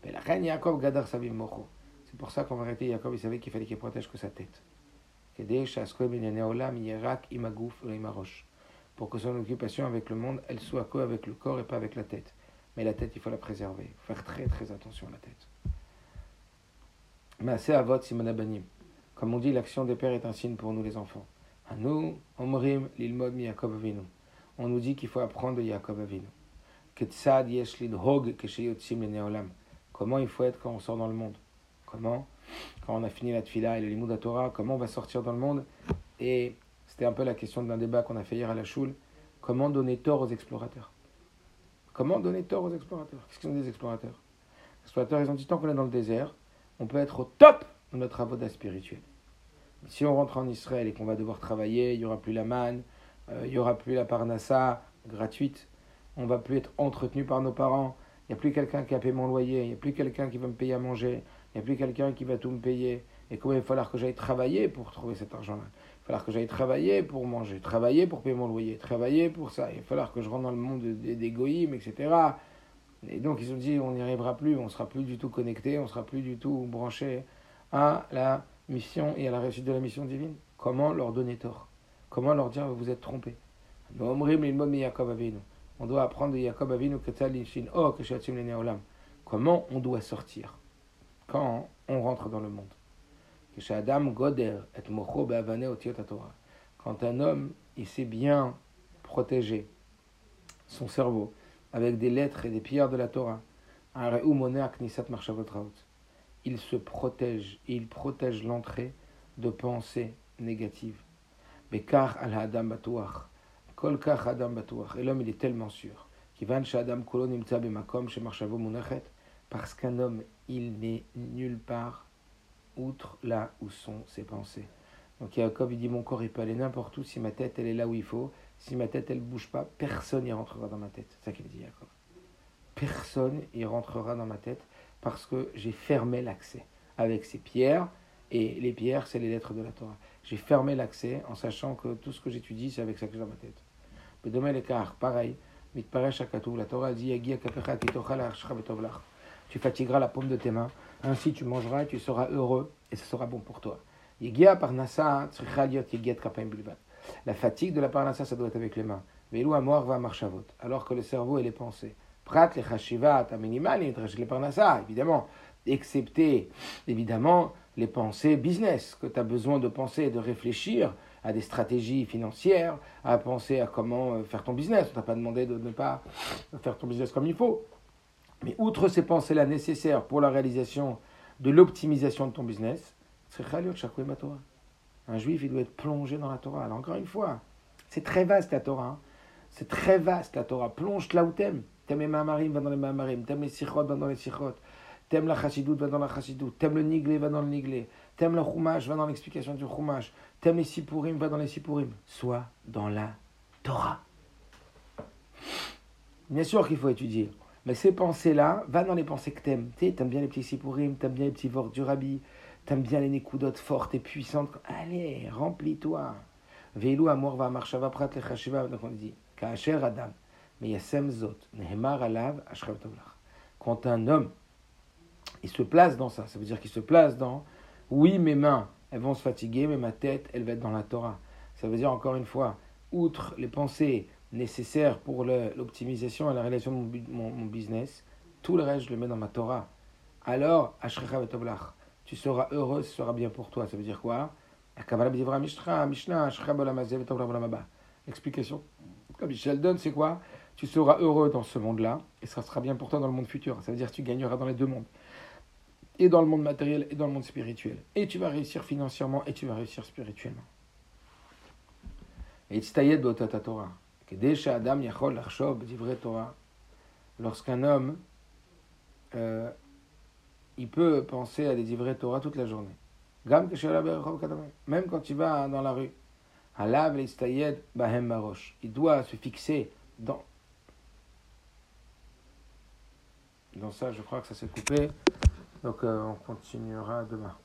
Mais la reine Jacob Gadar Savim Mocho. C'est pour ça qu'en vérité, Jacob, il savait qu'il fallait qu'il protège que sa tête. Pour que son occupation avec le monde, elle soit que avec le corps et pas avec la tête. Mais la tête, il faut la préserver. Faut faire très très attention à la tête. Mais c'est à votre Banim. Comme on dit, l'action des pères est un signe pour nous les enfants. Nous, Omrim, l'ilmod Yaakov Avinu. On nous dit qu'il faut apprendre de Yaakov Avinu. Comment il faut être quand on sort dans le monde? Comment? Quand on a fini la tfila et le limud Torah, comment on va sortir dans le monde? Et c'était un peu la question d'un débat qu'on a fait hier à la choule. Comment donner tort aux explorateurs? Comment donner tort aux explorateurs? Qu'est-ce qu'ils sont des explorateurs Les explorateurs, ils ont dit tant qu'on est dans le désert, on peut être au top notre travaux spirituel. Si on rentre en Israël et qu'on va devoir travailler, il n'y aura plus la manne, euh, il n'y aura plus la parnassa gratuite, on va plus être entretenu par nos parents, il n'y a plus quelqu'un qui a payé mon loyer, il n'y a plus quelqu'un qui va me payer à manger, il n'y a plus quelqu'un qui va tout me payer. Et comment il va falloir que j'aille travailler pour trouver cet argent-là? Falloir que j'aille travailler pour manger, travailler pour payer mon loyer, travailler pour ça. Il va falloir que je rentre dans le monde des etc. Et donc ils ont dit on n'y arrivera plus, on sera plus du tout connecté, on sera plus du tout branché à la mission et à la réussite de la mission divine. Comment leur donner tort? Comment leur dire vous êtes trompés? On doit apprendre de Yaakov Avinu oh, Comment on doit sortir quand on rentre dans le monde? Quand un homme il sait bien protéger son cerveau avec des lettres et des pierres de la Torah, il se protège et il protège l'entrée de pensées négatives. Bekar al adam Kol adam Et l'homme, il est tellement sûr. Parce qu'un homme, il n'est nulle part outre là où sont ses pensées. Donc Jacob, il dit Mon corps, il peut aller n'importe où si ma tête, elle est là où il faut. Si ma tête, elle ne bouge pas, personne n'y rentrera dans ma tête. C'est ça qu'il dit Jacob. Personne y rentrera dans ma tête parce que j'ai fermé l'accès avec ces pierres. Et les pierres, c'est les lettres de la Torah. J'ai fermé l'accès en sachant que tout ce que j'étudie, c'est avec ça que j'ai dans ma tête. Mais demain, l'écart, pareil. La Torah dit Tu fatigueras la paume de tes mains. Ainsi, tu mangeras et tu seras heureux et ce sera bon pour toi. La fatigue de la parnassa, ça doit être avec les mains. Alors que le cerveau et les pensées. Prat les chashivat, les parnassa, évidemment. Excepté, évidemment, les pensées business, que tu as besoin de penser et de réfléchir à des stratégies financières, à penser à comment euh, faire ton business. On t'a pas demandé de ne pas faire ton business comme il faut. Mais outre ces pensées-là nécessaires pour la réalisation de l'optimisation de ton business, un juif, il doit être plongé dans la Torah. Alors encore une fois, c'est très vaste la Torah. Hein. C'est très vaste la Torah. Plonge là où t'aimes. T'aimes les Mahamarim, va dans les Mahamarim. T'aimes les Sichot, va dans les Sichot. T'aimes la Chassidoute, va dans la Chassidoute. T'aimes le Niglé, va dans le Niglé. T'aimes le Chumash, va dans l'explication du Chumash. T'aimes les Sipurim, va dans les Sipurim. Sois dans la Torah. Bien sûr qu'il faut étudier. Mais ces pensées-là, va dans les pensées que t'aimes. Tu aimes bien les petits Sipurim, t'aimes bien les petits vorts du Rabbi, t'aimes bien les Nekudotes fortes et puissantes. Allez, remplis-toi. Veilu amor va marshava prat le chashiva. Donc on dit, adam, zot, nehemar alav Quand un homme il se place dans ça. Ça veut dire qu'il se place dans oui, mes mains, elles vont se fatiguer, mais ma tête, elle va être dans la Torah. Ça veut dire encore une fois, outre les pensées nécessaires pour l'optimisation et la réalisation de mon, business, tout le reste, je le mets dans ma Torah. Alors, tu seras heureux, ce sera bien pour toi. Ça veut dire quoi? L'explication, comme Michel donne, c'est quoi? Tu seras heureux dans ce monde-là et ça sera bien pour toi dans le monde futur. Ça veut dire que tu gagneras dans les deux mondes et dans le monde matériel et dans le monde spirituel. Et tu vas réussir financièrement et tu vas réussir spirituellement. Et Torah. Lorsqu'un homme, euh, il peut penser à des divrei Torah toute la journée. Même quand il va dans la rue. Il doit se fixer dans. Dans ça, je crois que ça s'est coupé. Donc euh, on continuera demain.